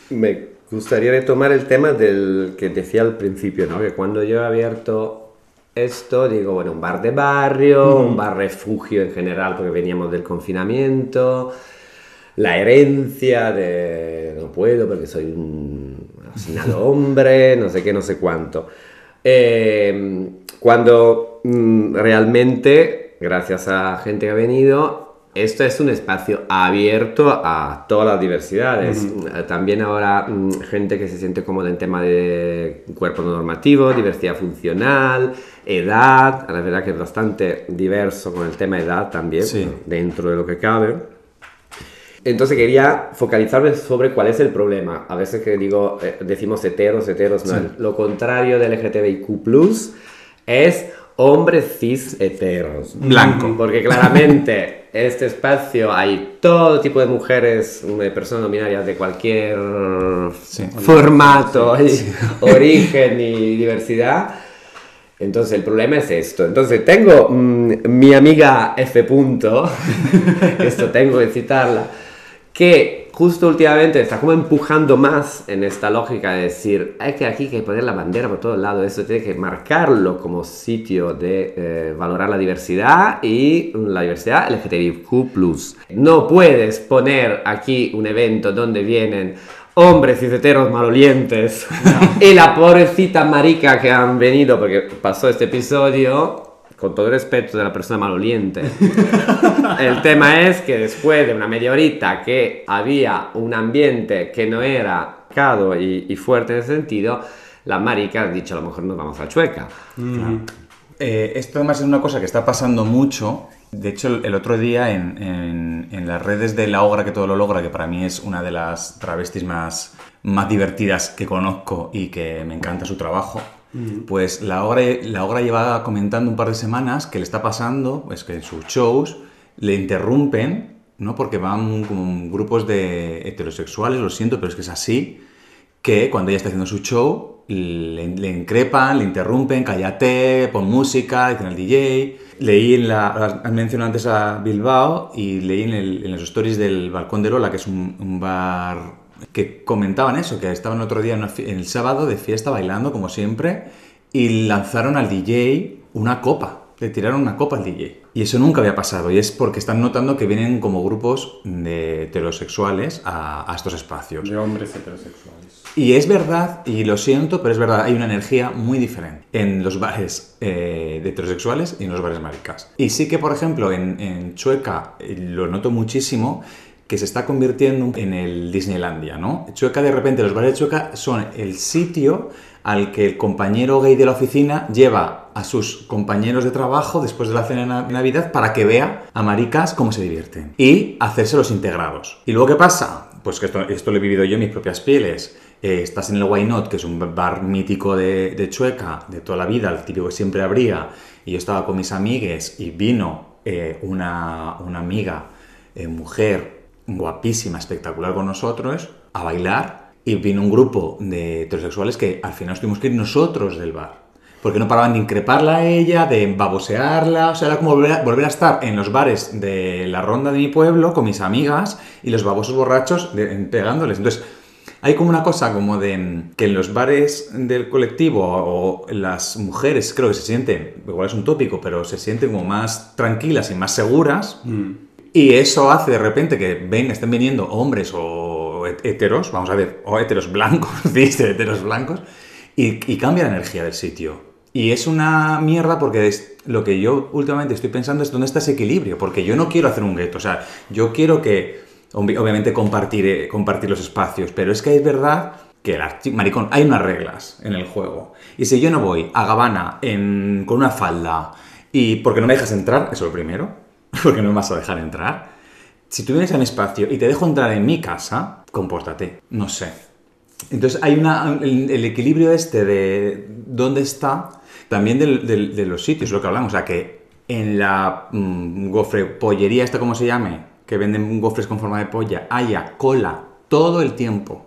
Me gustaría retomar el tema del que decía al principio, ¿no? Que cuando yo he abierto esto, digo, bueno, un bar de barrio, un bar refugio en general, porque veníamos del confinamiento, la herencia de no puedo porque soy un asesinado hombre, no sé qué, no sé cuánto. Eh, cuando mm, realmente, gracias a gente que ha venido, esto es un espacio abierto a todas las diversidades. Eh, También ahora mm, gente que se siente cómoda en tema de cuerpo no normativo, diversidad funcional, edad. La verdad que es bastante diverso con el tema edad también, Sí. dentro de lo que cabe. Entonces quería focalizarme sobre cuál es el problema. A veces que digo, eh, decimos heteros, heteros, no. Lo contrario del LGTBIQ+, es hombres cis heteros. Blanco. Porque claramente este espacio hay todo tipo de mujeres, de personas no binarias de cualquier Sí. formato, y origen y diversidad. Entonces el problema es esto. Entonces tengo mm, mi amiga F. Punto, esto tengo que citarla, que justo últimamente está como empujando más en esta lógica de decir, hay que aquí hay que poner la bandera por todos lados, esto tiene que marcarlo como sitio de eh, valorar la diversidad y la diversidad LGTBIQ+. No puedes poner aquí un evento donde vienen hombres y heteros malolientes y la pobrecita marica que han venido porque pasó este episodio con todo el respeto de la persona maloliente. El tema es que después de una media horita que había un ambiente que no era cado y, y fuerte en ese sentido la marica ha dicho a lo mejor nos vamos a Chueca Eh, esto además es una cosa que está pasando mucho. De hecho, el, el otro día en, en- en las redes de La Ogra que todo lo logra, que para mí es una de las travestis más, más divertidas que conozco y que me encanta su trabajo, pues La Ogra, la comentando un par de semanas que le está pasando, pues que en sus shows le interrumpen, ¿no? Porque van como grupos de heterosexuales, lo siento, pero es que es así, que cuando ella está haciendo su show le, increpan, le interrumpen, cállate, pon música, dicen al DJ. Leí en la. Has mencionado antes a Bilbao y leí en, el- los stories del Balcón de Lola, que es un bar que comentaban eso, que estaban otro día en, una fie- en el sábado de fiesta bailando como siempre y lanzaron al DJ una copa. Le tiraron una copa al DJ. Y eso nunca había pasado. Y es porque están notando que vienen como grupos de heterosexuales a, a estos espacios. de hombres heterosexuales. Y es verdad, y lo siento, pero es verdad, hay una energía muy diferente en los bares eh, de heterosexuales y en los bares maricas. Y sí que, por ejemplo, en, en Chueca eh, lo noto muchísimo que se está convirtiendo en el Disneylandia, ¿no? Chueca, de repente, los bares de Chueca son el sitio al que el compañero gay de la oficina lleva a sus compañeros de trabajo después de la cena de Na- Navidad para que vea a maricas cómo se divierten y hacerse los integrados. ¿Y luego qué pasa? Pues que esto, esto lo he vivido yo en mis propias pieles. Eh, estás en el Why Not, que es un bar mítico de, de Chueca, de toda la vida, el típico que siempre habría, y yo estaba con mis amigues y vino eh, una, una amiga, eh, mujer, guapísima, espectacular con nosotros, a bailar, y vino un grupo de heterosexuales que al final tuvimos que ir nosotros del bar. Porque no paraban de increparla a ella, de babosearla, o sea, era como volver a, estar en los bares de la ronda de mi pueblo con mis amigas y los babosos borrachos de- pegándoles. Entonces, hay como una cosa como de mm, que en los bares del colectivo o las mujeres creo que se sienten, igual es un tópico, pero se sienten como más tranquilas y más seguras. Y eso hace de repente que ven, estén viniendo hombres o het- heteros, vamos a ver, o heteros blancos, dice heteros blancos, y, cambia la energía del sitio. Y es una mierda porque es- lo que yo últimamente estoy pensando es dónde está ese equilibrio, porque yo no quiero hacer un gueto, o sea, yo quiero que, obvi- obviamente, compartir, eh, compartir los espacios, pero es que es verdad que, maricón, hay unas reglas en el juego. Y si yo no voy a Gabana con una falda y porque no me dejas entrar, eso es lo primero, porque no me vas a dejar entrar, si tú vienes a mi espacio y te dejo entrar en mi casa, compórtate, no sé. Entonces hay una, el, el equilibrio este de dónde está, también del- del- de los sitios, lo que hablamos, o sea que en la mm, gofre pollería, esta como se llame, que venden gofres con forma de polla, haya cola todo el tiempo.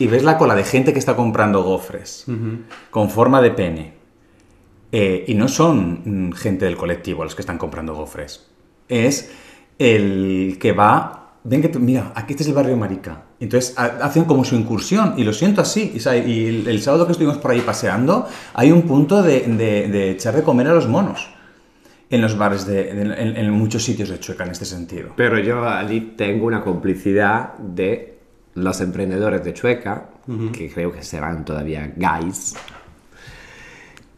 Y ves la cola de gente que está comprando gofres con forma de pene. Eh, y no son mm, gente del colectivo los que están comprando gofres. Es el que va. Ven que, mira, aquí este es el barrio Marica. Entonces ha- hacen como su incursión, y lo siento así. Y, el, el sábado que estuvimos por ahí paseando, hay un punto de, de- de echar de comer a los monos. En los bares, de, de- en, en muchos sitios de Chueca en este sentido. Pero yo allí tengo una complicidad de los emprendedores de Chueca, que creo que serán todavía guys,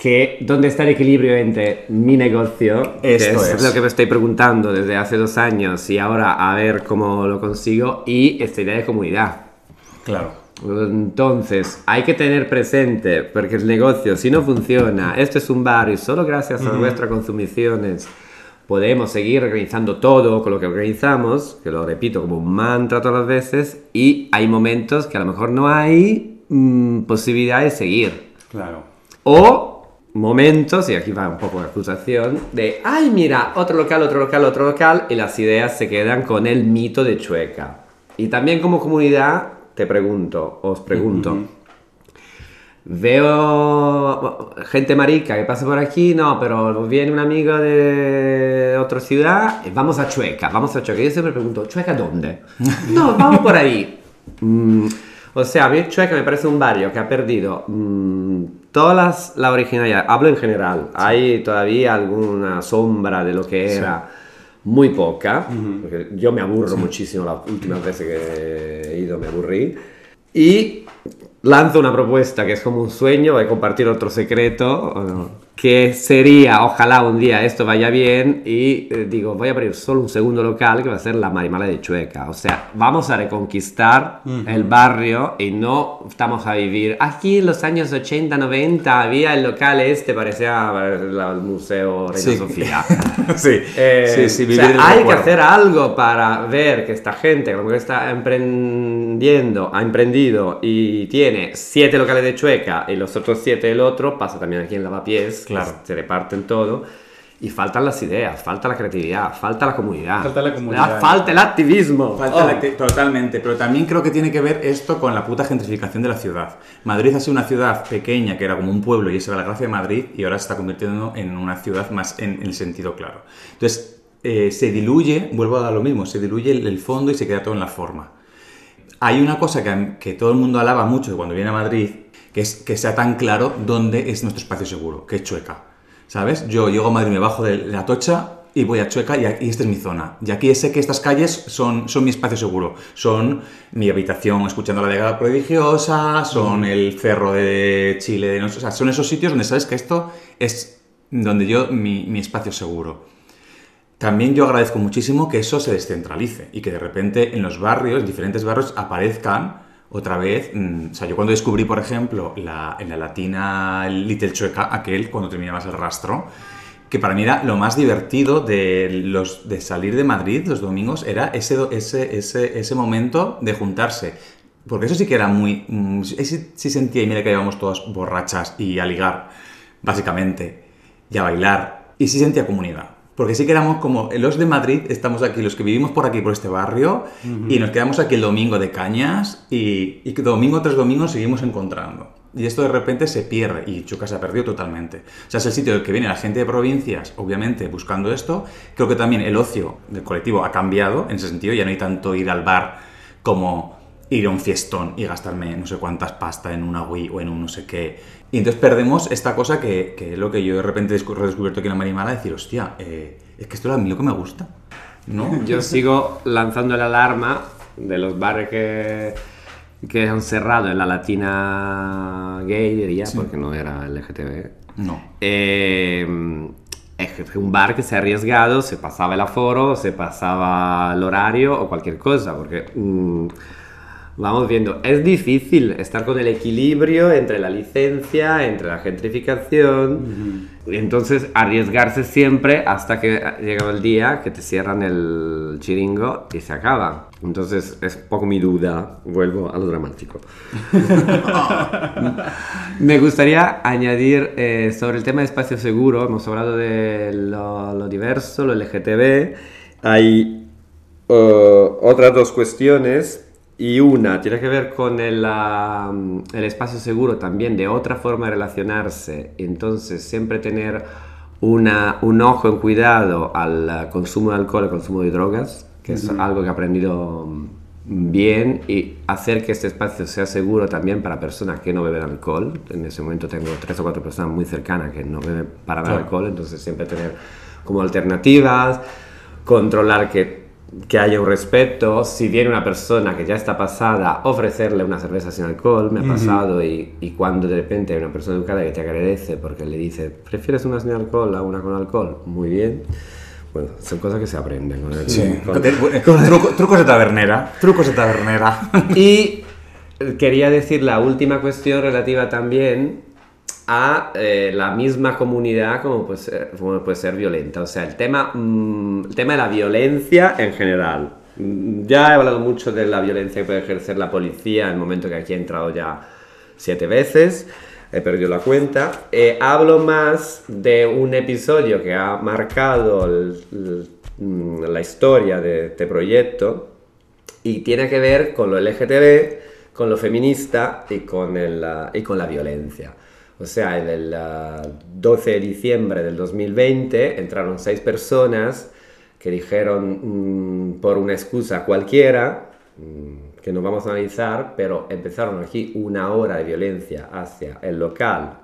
que dónde está el equilibrio entre mi negocio, que Esto es, es. lo que me estoy preguntando desde hace dos años y ahora a ver cómo lo consigo, y esta idea de comunidad. Claro. Entonces, hay que tener presente, porque el negocio, si no funciona, esto es un bar y solo gracias a nuestras consumiciones podemos seguir organizando todo con lo que organizamos, que lo repito como un mantra todas las veces, y hay momentos que a lo mejor no hay mm, posibilidad de seguir. Claro. O momentos, y aquí va un poco la acusación, de, ay, mira, otro local, otro local, otro local, y las ideas se quedan con el mito de Chueca. Y también como comunidad, te pregunto, os pregunto, veo gente marica que pasa por aquí, no, pero viene un amigo de otra ciudad, vamos a Chueca, vamos a Chueca. Yo siempre pregunto, ¿Chueca dónde? no, vamos por ahí. Mm, o sea, a mí Chueca me parece un barrio que ha perdido mm, todas las, la originalidad. Hablo en general. Hay todavía alguna sombra de lo que era. Muy poca. Porque yo me aburro muchísimo las últimas veces que he ido, me aburrí. Y lanzo una propuesta que es como un sueño, voy a compartir otro secreto, que sería, ojalá un día esto vaya bien, y eh, digo, voy a abrir solo un segundo local que va a ser la Marimala de Chueca. O sea, vamos a reconquistar el barrio y no estamos a vivir. Aquí en los años 80, 90 había el local este, parecía el, el Museo Reina Sí. Sofía. sí, Eh, sí, sí, o vivir sea, el hay que hacer algo para ver que esta gente, como que está emprendiendo, ha emprendido y tiene siete locales de Chueca y los otros siete del otro, pasa también aquí en Lavapiés, Claro. se reparten todo. Y faltan las ideas, falta la creatividad, falta la comunidad. Falta la comunidad. Ah, Falta el activismo. Falta Oh. acti- totalmente, pero también creo que tiene que ver esto con la puta gentrificación de la ciudad. Madrid ha sido una ciudad pequeña que era como un pueblo y esa era la gracia de Madrid y ahora se está convirtiendo en una ciudad más en el sentido claro. Entonces, eh, se diluye, vuelvo a dar lo mismo, se diluye el, el fondo y se queda todo en la forma. Hay una cosa que, que todo el mundo alaba mucho cuando viene a Madrid, que es que sea tan claro dónde es nuestro espacio seguro, que es Chueca. ¿Sabes? Yo llego a Madrid, me bajo de la tocha y voy a Chueca y, aquí- y esta es mi zona. Y aquí sé que estas calles son, son mi espacio seguro. Son mi habitación escuchando la Vega prodigiosa, son el cerro de Chile, de no sé, o sea, son esos sitios donde sabes que esto es donde yo, mi, mi espacio seguro. También yo agradezco muchísimo que eso se descentralice y que de repente en los barrios, en diferentes barrios, aparezcan otra vez. mm, o sea, yo cuando descubrí, por ejemplo, en la latina Little Chueca, aquel, cuando terminabas el rastro, que para mí era lo más divertido de, los, de salir de Madrid los domingos, era ese, ese, ese, ese momento de juntarse. Porque eso sí que era muy... mm, ese sí sentía, y mira que íbamos todas borrachas y a ligar, básicamente, y a bailar. Y sí sentía comunidad. Porque sí que éramos como los de Madrid, estamos aquí, los que vivimos por aquí, por este barrio, y nos quedamos aquí el domingo de cañas, y, domingo tras domingo seguimos encontrando. Y esto de repente se pierde, y Chuca se ha perdido totalmente. O sea, es el sitio del que viene la gente de provincias, obviamente, buscando esto. Creo que también el ocio del colectivo ha cambiado, en ese sentido, ya no hay tanto ir al bar como ir a un fiestón y gastarme no sé cuántas pasta en una Wii o en un no sé qué. Y entonces perdemos esta cosa que, que es lo que yo de repente he descu- redescubierto aquí en la Marimala, decir, hostia, eh, es que esto es a mí lo que me gusta. ¿No? Yo sigo lanzando la alarma de los bares que, que han cerrado en la latina gay, diría, porque no era LGTB. No. Eh, es un bar que se ha arriesgado, se pasaba el aforo, se pasaba el horario o cualquier cosa, porque mm, vamos viendo, es difícil estar con el equilibrio entre la licencia, entre la gentrificación, y entonces arriesgarse siempre hasta que llega el día que te cierran el chiringo y se acaba. Entonces es poco mi duda, vuelvo a lo dramático. Me gustaría añadir eh, sobre el tema de espacio seguro, hemos hablado de lo, lo diverso, lo LGTB, hay uh, otras dos cuestiones y una tiene que ver con el, ah, el, espacio seguro también de otra forma de relacionarse, entonces siempre tener una, un ojo en cuidado al consumo de alcohol, al consumo de drogas, que es algo que he aprendido bien y hacer que este espacio sea seguro también para personas que no beben alcohol. En ese momento tengo tres o cuatro personas muy cercanas que no beben para claro. alcohol, entonces siempre tener como alternativas, controlar que, que haya un respeto. Si viene una persona que ya está pasada, ofrecerle una cerveza sin alcohol, me ha pasado, uh -huh. y, y, cuando de repente hay una persona educada que te agradece porque le dice, ¿prefieres una sin alcohol a una con alcohol? Muy bien. Bueno, son cosas que se aprenden. Con el, Sí. con- Truco- trucos de tabernera. Trucos de tabernera. Y quería decir la última cuestión relativa también a eh, la misma comunidad como puede, ser, como puede ser violenta. O sea, el tema, mm, el tema de la violencia en general. Mm, Ya he hablado mucho de la violencia que puede ejercer la policía en el momento que aquí he entrado ya siete veces. He perdido la cuenta. Eh, hablo más de un episodio que ha marcado el- el- mm, la historia de este proyecto y tiene que ver con lo LGTB, con lo feminista y con, el, y con la violencia. O sea, en el ah, 12 de diciembre del 2020 entraron seis personas que dijeron mm, por una excusa cualquiera, mm, que no vamos a analizar, pero empezaron aquí una hora de violencia hacia el local,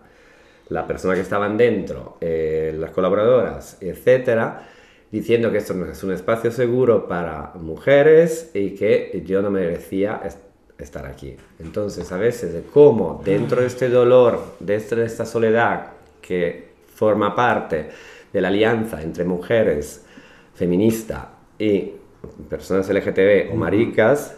la persona que estaban dentro, eh, las colaboradoras, etcétera, diciendo que esto no es un espacio seguro para mujeres y que yo no merecía estar aquí. Entonces, a veces, de cómo dentro de este dolor, de este- de esta soledad que forma parte de la alianza entre mujeres feminista y personas LGTB o maricas,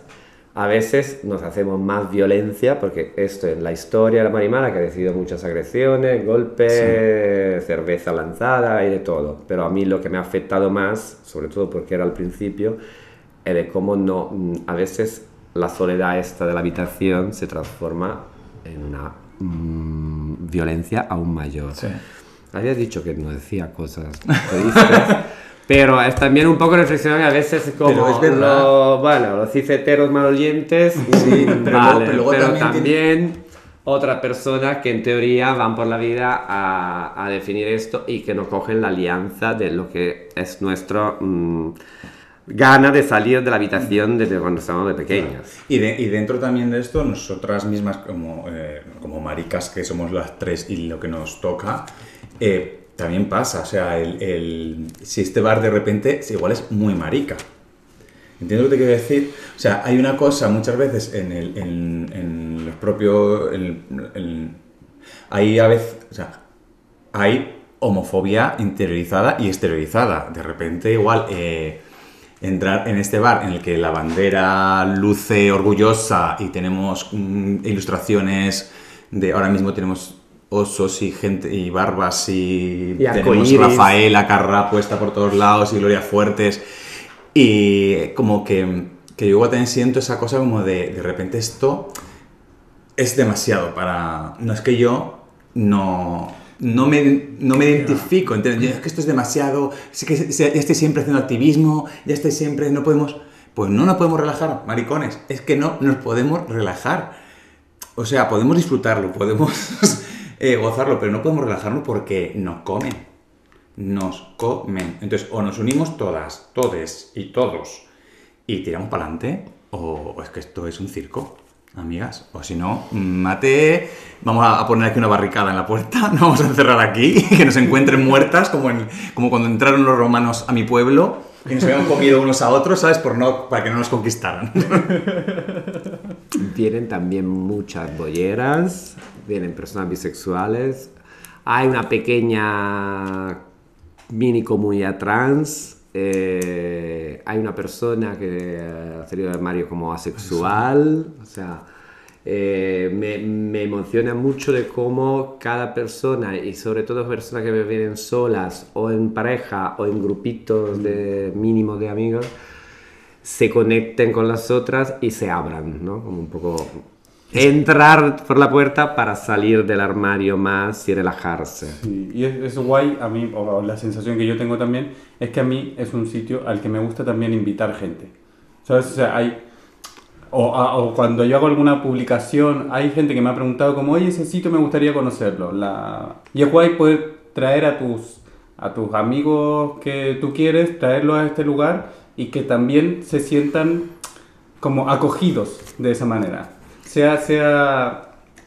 a veces nos hacemos más violencia porque esto es la historia de la Marimara que ha decidido muchas agresiones, golpes, cerveza lanzada y de todo. Pero a mí lo que me ha afectado más, sobre todo porque era al principio, es de cómo no, mm, a veces la soledad esta de la habitación se transforma en una mm, violencia aún mayor. Sí. Habías dicho que no decía cosas tristes, pero es también un poco reflexionar a veces como Pero es lo- bueno, los ciseteros malolientes, Sí, mm, pero vale, pero luego pero también también, otras personas que en teoría van por la vida a, a definir esto y que no cogen la alianza de lo que es nuestro mm, gana de salir de la habitación desde cuando estamos de pequeños. Y, de- y dentro también de esto, nosotras mismas como, eh, como maricas que somos las tres y lo que nos toca, eh, también pasa. O sea, el, el- si este bar de repente igual es muy marica. ¿Entiendes lo que te quiero decir? O sea, hay una cosa muchas veces en, el, en, en los propios... hay a veces... O sea, hay homofobia interiorizada y exteriorizada. De repente, igual, eh, entrar en este bar en el que la bandera luce orgullosa y tenemos mm, ilustraciones de. Ahora mismo tenemos osos y gente y barbas y, Y tenemos. Rafaela Carrá puesta por todos lados y Gloria Fuertes. Y como que, que yo también siento esa cosa como de de repente esto es demasiado para... No es que yo no, no, me, no me identifico, ¿entiendes? Yo, es que esto es demasiado, es que ya estoy siempre haciendo activismo, ya estoy siempre, no podemos... Pues no nos podemos relajar, maricones, es que no nos podemos relajar. O sea, podemos disfrutarlo, podemos eh, gozarlo, pero no podemos relajarnos porque nos comen. Nos comen. Entonces, o nos unimos todas, todes y todos y tiramos para adelante, o, o es que esto es un circo, amigas. O si no, mate, vamos a, poner aquí una barricada en la puerta, nos vamos a encerrar aquí, que nos encuentren muertas, como, en- como cuando entraron los romanos a mi pueblo, Y nos habíamos comido unos a otros, ¿sabes? Por no, para que no nos conquistaran. Vienen también muchas bolleras, vienen personas bisexuales. Hay una pequeña mini comunidad trans. Eh, hay una persona que ha salido del armario como asexual. O sea, eh, me, me emociona mucho de cómo cada persona, y sobre todo personas que viven solas o en pareja o en grupitos de mínimo de amigos, se conecten con las otras y se abran, ¿no? Como un poco entrar por la puerta para salir del armario más y relajarse. Sí, y es, es guay, a mí, o, la sensación que yo tengo también, es que a mí es un sitio al que me gusta también invitar gente. ¿Sabes? O sea, hay... O, a- o cuando yo hago alguna publicación, hay gente que me ha preguntado como, oye, ese sitio me gustaría conocerlo. La... Y es guay poder traer a tus, a tus amigos que tú quieres, traerlos a este lugar y que también se sientan como acogidos de esa manera. Sea, sea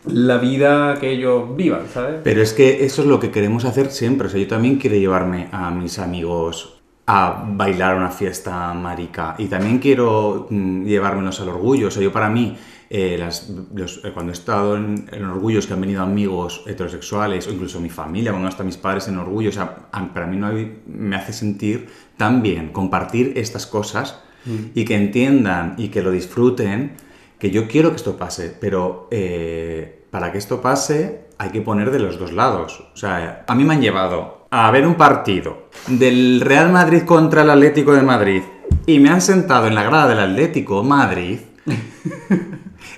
la vida que ellos vivan, ¿sabes? Pero es que eso es lo que queremos hacer siempre. O sea, yo también quiero llevarme a mis amigos a bailar a una fiesta marica. Y también quiero mm, llevármelos al orgullo. O sea, yo para mí, eh, las- los- eh, cuando he estado en, en orgullos que han venido amigos heterosexuales o incluso mi familia, cuando hasta mis padres en orgullo, o sea, a- para mí no hay- me hace sentir tan bien compartir estas cosas y que entiendan y que lo disfruten, que yo quiero que esto pase, pero eh, para que esto pase hay que poner de los dos lados. O sea, a mí me han llevado a ver un partido del Real Madrid contra el Atlético de Madrid y me han sentado en la grada del Atlético Madrid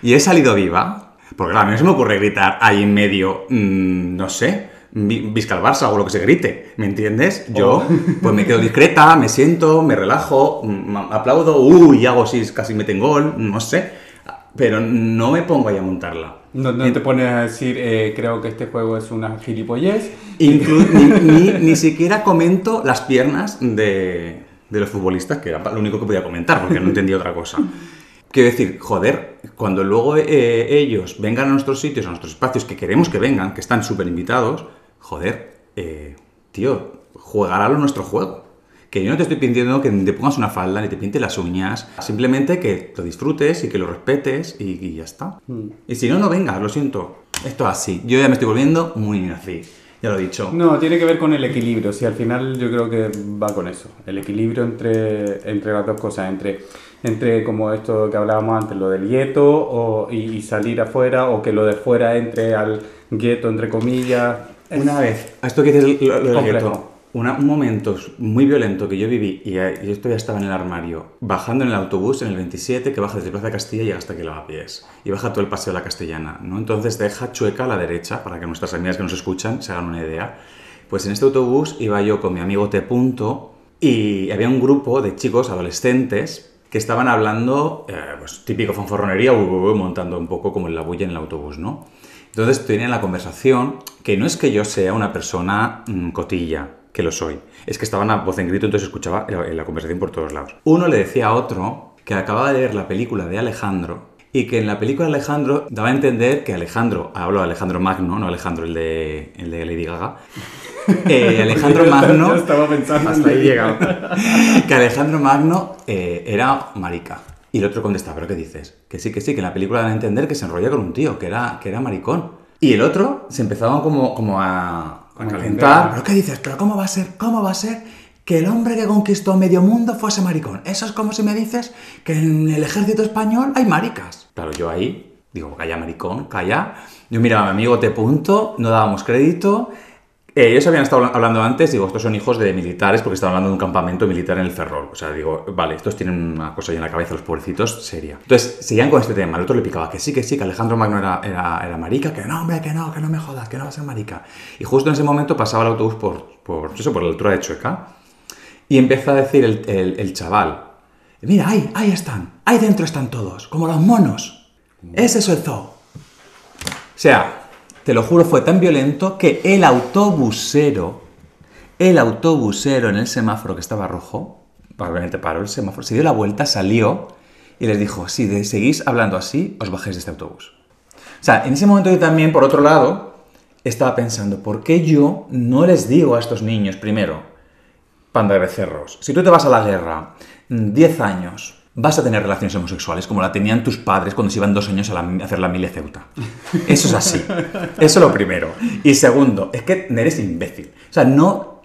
y he salido viva. Porque claro, a mí no se me ocurre gritar ahí en medio, mm, no sé, vi- Visca el Barça o lo que se grite, ¿me entiendes? Yo pues me quedo discreta, me siento, me relajo, mm, aplaudo, uy, hago así, casi meten gol, no sé. Pero no me pongo ahí a montarla. No, no te pones a decir, eh, creo que este juego es una gilipollez. Inclu- ni, ni- ni siquiera comento las piernas de, de los futbolistas, que era lo único que podía comentar, porque no entendía otra cosa. Quiero decir, joder, cuando luego eh, ellos vengan a nuestros sitios, a nuestros espacios, que queremos que vengan, que están súper invitados, joder, eh, tío, jugar a lo nuestro juego. Que yo no te estoy pidiendo que te pongas una falda ni te pintes las uñas, simplemente que lo disfrutes y que lo respetes y, y ya está. Y si no, no vengas, lo siento. Esto es así. Yo ya me estoy volviendo muy así. Ya lo he dicho. No, tiene que ver con el equilibrio. Si al final yo creo que va con eso. El equilibrio entre, entre las dos cosas. Entre, entre como esto que hablábamos antes, lo del gueto o, y, y salir afuera, o que lo de fuera entre al gueto, entre comillas. Una vez, a esto que dices lo, lo del gueto, un momento muy violento que yo viví, y eh, yo todavía estaba en el armario, bajando en el autobús en el 27, que baja desde Plaza Castilla y llega hasta aquí Lavapiés, y baja todo el paseo de la Castellana, ¿no? Entonces deja chueca a la derecha, para que nuestras amigas que nos escuchan se hagan una idea. Pues en este autobús iba yo con mi amigo T. Punto, y había un grupo de chicos adolescentes que estaban hablando, eh, pues típico fanfarronería, uh, uh, uh, montando un poco como en la bulla en el autobús, ¿no? Entonces tenían la conversación, que no es que yo sea una persona mm, cotilla, que lo soy, es que estaban a voz en grito, entonces escuchaba la, la conversación por todos lados. Uno le decía a otro que acababa de ver la película de Alejandro y que en la película de Alejandro daba a entender que Alejandro, hablo de Alejandro Magno, no Alejandro el de, el de Lady Gaga, eh, Alejandro Magno... Yo estaba pensando en Hasta ahí llegado. que Alejandro Magno eh, era marica. Y el otro contesta, ¿pero qué dices? Que sí, que sí, que en la película dan a entender que se enrolla con un tío, que era, que era maricón. Y el otro se empezaba como, como a, a calentar. ¿Pero qué dices? ¿Pero cómo va a ser? ¿Cómo va a ser que el hombre que conquistó medio mundo fuese maricón? Eso es como si me dices que en el ejército español hay maricas. Claro, yo ahí digo, calla maricón, calla. Yo miraba a mi amigo T. Punto, no dábamos crédito. Eh, ellos habían estado hablando antes, digo, estos son hijos de militares porque estaban hablando de un campamento militar en el Ferrol. O sea, digo, vale, estos tienen una cosa ahí en la cabeza, los pobrecitos, seria. Entonces, seguían con este tema. El otro le picaba que sí, que sí, que Alejandro Magno era, era, era marica, que no, hombre, que no, que no me jodas, que no va a ser marica. Y justo en ese momento pasaba el autobús por, por, eso, por la altura de Chueca y empieza a decir el, el- el chaval, mira, ahí, ahí están, ahí dentro están todos, como los monos. Ese es el zoo. O sea, te lo juro, fue tan violento que el autobusero, el autobusero en el semáforo que estaba rojo, obviamente paró el semáforo, se dio la vuelta, salió y les dijo, si seguís hablando así, os bajéis de este autobús. O sea, en ese momento yo también, por otro lado, estaba pensando, ¿por qué yo no les digo a estos niños, primero, panda de becerros. Si tú te vas a la guerra mm, 10 años, vas a tener relaciones homosexuales como la tenían tus padres cuando se iban dos años a, la- a hacer la mili a Ceuta. Eso es así. Eso es lo primero. Y segundo, es que eres imbécil. O sea, no,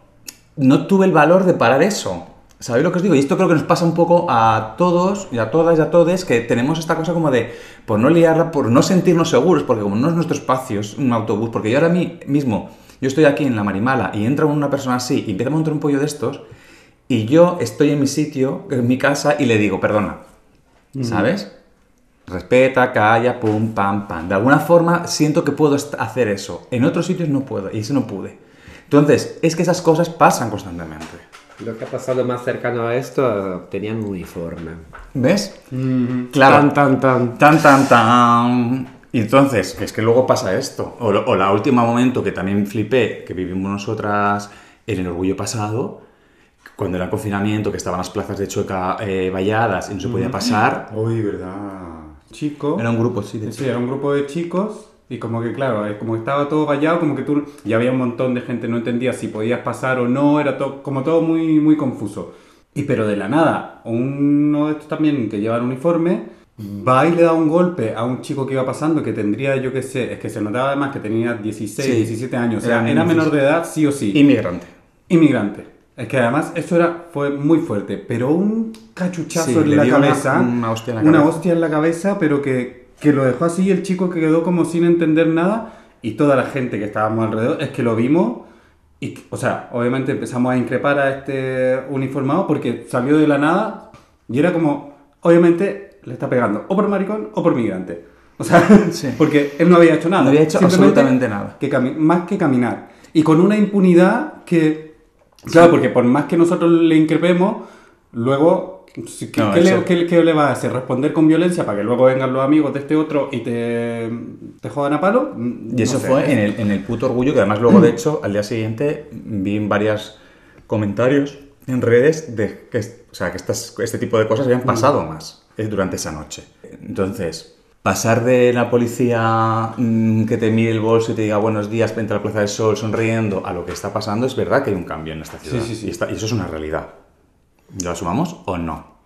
no tuve el valor de parar eso. ¿Sabéis lo que os digo? Y esto creo que nos pasa un poco a todos y a todas y a todos que tenemos esta cosa como de, por no liarla, por no sentirnos seguros, porque como no es nuestro espacio, es un autobús, porque yo ahora mismo, yo estoy aquí en la Marimala y entra una persona así y empieza a montar un pollo de estos y yo estoy en mi sitio, en mi casa y le digo, perdona, ¿sabes? Respeta, calla, pum, pam, pam. De alguna forma siento que puedo hacer eso. En otros sitios no puedo y ese no pude. Entonces, es que esas cosas pasan constantemente. Lo que ha pasado más cercano a esto, tenían un uniforme. ¿Ves? Mm, Claro. Tan, tan, tan. Tan, tan, tan. Y entonces, que es que luego pasa esto. O, o la última momento que también flipé, que vivimos nosotras en el orgullo pasado, cuando era confinamiento, que estaban las plazas de Chueca eh, valladas y no se podía pasar. Uy, verdad. Chico. Era un grupo, sí, de Sí, era un grupo de chicos y como que claro, eh, como que estaba todo vallado, como que tú ya había un montón de gente no entendía si podías pasar o no, era todo como todo muy muy confuso. Y pero de la nada, uno de estos también que lleva el uniforme va y le da un golpe a un chico que iba pasando que tendría, yo qué sé, es que se notaba además que tenía 16, Sí. 17 años, o sea, Era era menor de edad sí o sí. Inmigrante. Inmigrante. Es que además eso era, fue muy fuerte, pero un cachuchazo Sí, en la dio una- cabeza. una hostia en la una cabeza. hostia en la cabeza, pero que, que lo dejó así y el chico que quedó como sin entender nada y toda la gente que estábamos alrededor, es que lo vimos y, o sea, obviamente empezamos a increpar a este uniformado porque salió de la nada y era como, obviamente le está pegando o por maricón o por migrante. O sea, Sí. porque él no había hecho nada. No había hecho absolutamente nada. que más que caminar. Y con una impunidad que... Claro, porque por más que nosotros le increpemos, luego... ¿Qué, No, qué le, qué- qué le va a hacer? ¿Responder con violencia para que luego vengan los amigos de este otro y te, te jodan a palo? Y eso sé. fue en el, en el puto orgullo, que además luego, de hecho, al día siguiente vi en varios comentarios en redes de que, o sea, que estas, este tipo de cosas habían pasado más eh, durante esa noche. Entonces, pasar de la policía mm, que te mire el bolso y te diga buenos días, vente a la Plaza del Sol sonriendo, a lo que está pasando, es verdad que hay un cambio en esta ciudad. sí, sí. Y, está- y eso es una realidad. ¿Lo asumamos o no?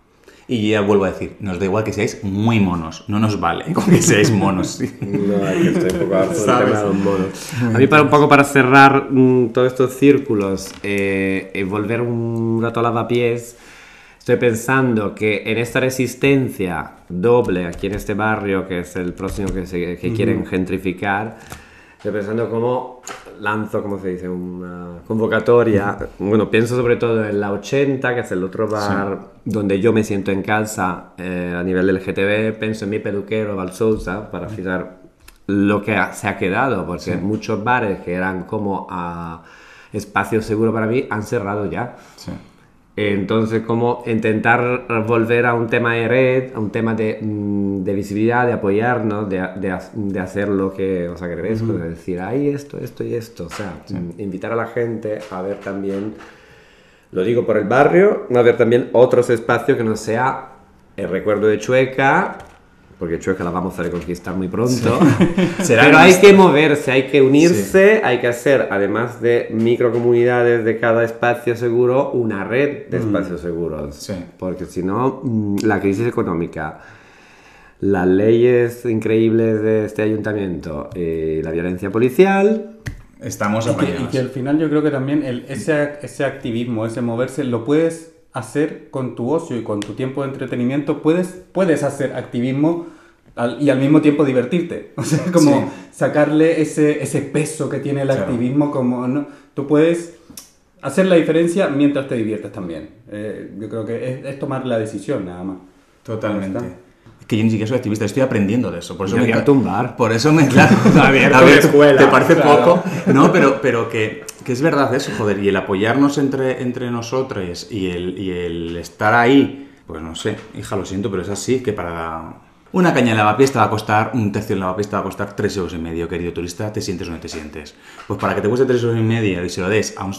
Y ya vuelvo a decir, nos da igual que seáis muy monos, no nos vale con que seáis monos. sí. No, hay que estar un poco de los monos. A mí, para un poco para cerrar mm, todos estos círculos eh, y volver un rato a lavapiés, estoy pensando que en esta resistencia doble aquí en este barrio, que es el próximo que, se- que quieren gentrificar, estoy pensando cómo lanzo, ¿cómo se dice? Una convocatoria. Bueno, pienso sobre todo en la 80, que es el otro bar donde yo me siento en casa eh, a nivel del GTV. Pienso en mi peluquero, Valsousa, para fijar lo que se ha quedado, porque muchos bares que eran como a espacio seguro para mí han cerrado ya. Sí. Entonces, como intentar volver a un tema de red, a un tema de, mm, de visibilidad, de apoyarnos, de, de de hacer lo que os agradezco, de decir, hay esto, esto y esto. O sea, mm, invitar a la gente a ver también, lo digo por el barrio, a ver también otros espacios que no sea el recuerdo de Chueca, porque Chueca la vamos a reconquistar muy pronto. Será Pero hay que moverse, hay que unirse, hay que hacer, además de microcomunidades de cada espacio seguro, una red de espacios seguros. Sí. Porque si no, mm, la crisis económica, las leyes increíbles de este ayuntamiento, y la violencia policial, Estamos Y que, y que al final yo creo que también el- ese, ese activismo, ese moverse, lo puedes hacer con tu ocio y con tu tiempo de entretenimiento. Puedes, puedes hacer activismo al- y al mismo tiempo divertirte. O sea, como Sí. sacarle ese, ese peso que tiene el Claro. activismo. Como, ¿no? Tú puedes hacer la diferencia mientras te diviertes también. Eh, yo creo que es, es tomar la decisión nada más. Totalmente. Es que yo ni siquiera soy activista, estoy aprendiendo de eso. Por eso Yo me quiero tumbar. Por eso me. Claro, a ver, una escuela, ¿Te parece claro. poco? No, pero, pero que, que es verdad eso, joder. Y el apoyarnos entre, entre nosotros y el, y el estar ahí, pues no sé, hija, lo siento, pero es así, que para. Una caña de lavapiés te va a costar, un tercio de lavapiés te va a costar 3 euros y medio, querido turista, te sientes o no te sientes. Pues para que te cueste 3 euros y medio y se lo des a un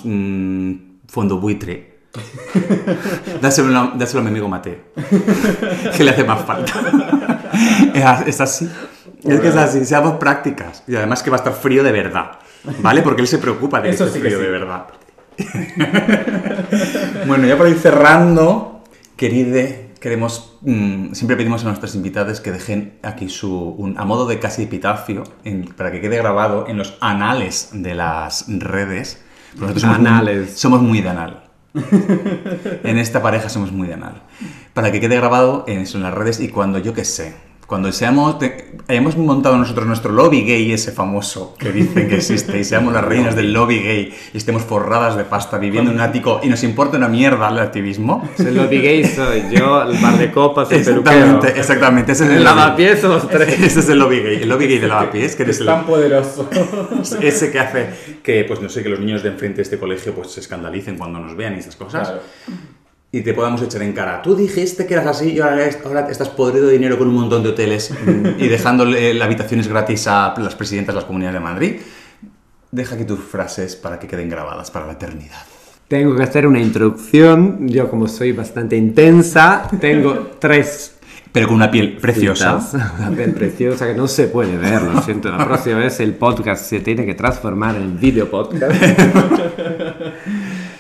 mm, fondo buitre, dáselo, a- dáselo a mi amigo Mateo, que le hace más falta. Es así. Es que es así, seamos prácticas. Y además que va a estar frío de verdad. ¿Vale? Porque él se preocupa de que Eso sí que frío sí. de verdad. Bueno, ya para ir cerrando, queride, queremos, mm, siempre pedimos a nuestras invitadas que dejen aquí su, un- a modo de casi epitafio, en- para que quede grabado en los anales de las redes. Nosotros somos Anales. Muy, somos muy de anal. en esta pareja somos muy de anal. Para que quede grabado en, eso, en las redes y cuando, yo qué sé, cuando seamos, te- hayamos montado nosotros nuestro lobby gay ese famoso que dicen que existe y seamos las reinas del lobby gay y estemos forradas de pasta viviendo en un ático y nos importa una mierda el activismo. Se lo digáis soy yo, el bar de copas, el Exactamente, peluquero. exactamente. Ese es el, El lobby. lavapiés somos tres. Ese es el lobby gay. El lobby gay de lavapiés, que Es el, tan poderoso. ese que hace que, pues no sé, que los niños de enfrente de este colegio pues se escandalicen cuando nos vean y esas cosas. Claro. Y te podamos echar en cara. Tú dijiste que eras así y ahora, es- ahora estás podrido de dinero con un montón de hoteles y dejándole habitaciones gratis a las presidentas de las comunidades de Madrid. Deja aquí tus frases para que queden grabadas para la eternidad. Tengo que hacer una introducción. Yo, como soy bastante intensa, tengo tres Pero con una piel preciosa. citas. Una piel preciosa que no se puede ver. Lo siento, la próxima vez el podcast se tiene que transformar en video podcast.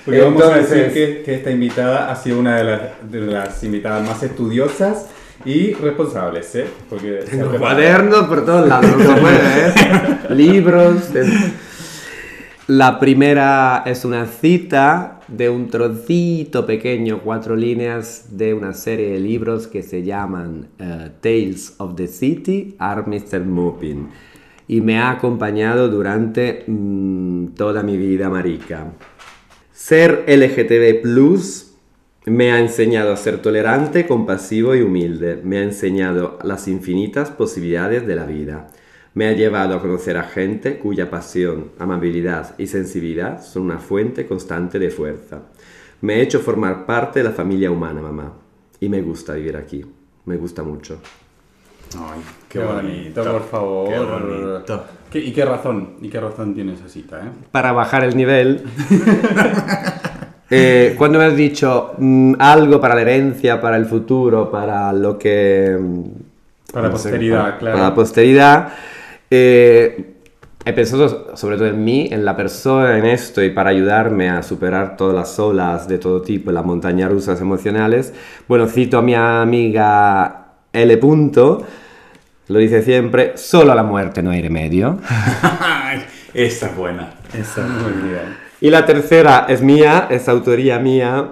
Porque vamos a decir Entonces- que, que esta invitada ha sido una de las, de las invitadas más estudiosas y responsables, ¿eh? Porque Tengo cuadernos por todos lados, no se puede ver. Libros. de- La primera es una cita de un trocito pequeño, cuatro líneas de una serie de libros que se llaman eh, Tales of the City, Are Mr. Mupin. Y me ha acompañado durante mm, toda mi vida marica. Ser LGTB me ha enseñado a ser tolerante, compasivo y humilde. Me ha enseñado las infinitas posibilidades de la vida. Me ha llevado a conocer a gente cuya pasión, amabilidad y sensibilidad son una fuente constante de fuerza. Me ha hecho formar parte de la familia humana, mamá. Y me gusta vivir aquí. Me gusta mucho. Ay, Qué bonito, por favor. Qué bonito. ¿Qué- ¿Y qué razón? ¿Y qué razón tiene esa cita, eh? para bajar el nivel. eh, cuando me has dicho mm, algo para la herencia, para el futuro, para lo que... mm, Para la no sé, posteridad, para- claro. Para la posteridad. eh, he pensado sobre todo en mí, en la persona, en esto y para ayudarme a superar todas las olas de todo tipo, las montañas rusas emocionales. Bueno, cito a mi amiga L. Punto, lo dice siempre, solo a la muerte no hay remedio. Esa es buena. Esa es muy bien. Y la tercera es mía, es autoría mía,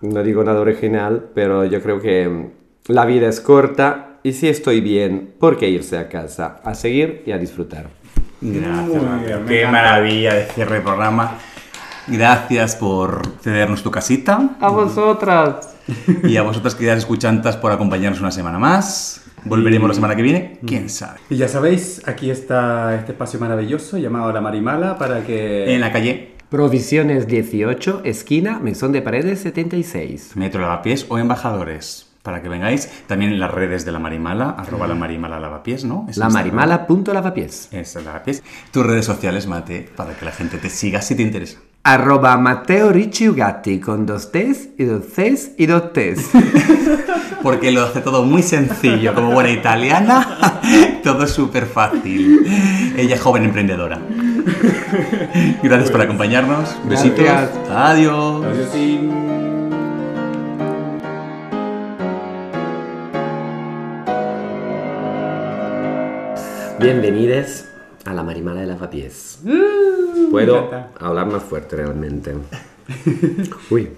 no digo nada original, pero yo creo que mm, la vida es corta y si estoy bien, ¿por qué irse a casa? A seguir y a disfrutar. Gracias. Me Qué encanta. maravilla de cierre de programa. Gracias por cedernos tu casita. A vosotras. Y a vosotras, queridas escuchantas, por acompañarnos una semana más. Volveremos la semana que viene, quién sabe. Y ya sabéis, aquí está este espacio maravilloso llamado La Marimala para que... En la calle Provisiones 18, esquina, Mesón de Paredes 76. Metro Lavapiés o Embajadores. Para que vengáis también en las redes de la Marimala, arroba la Marimala Lavapiés, ¿no? Es La marimala.lavapiés. Lavapiés. Tus redes sociales, Mate, para que la gente te siga si te interesa. Arroba Matteo Ricci Ugatti con dos T's y dos C's y dos T's. Porque lo hace todo muy sencillo, como buena italiana, todo súper fácil. Ella es joven emprendedora. Gracias por acompañarnos. Besitos. Gracias. Adiós. Adiós. Bienvenidos a la Marimala de Lavapiés. me Puedo encanta. hablar más fuerte realmente. Uy.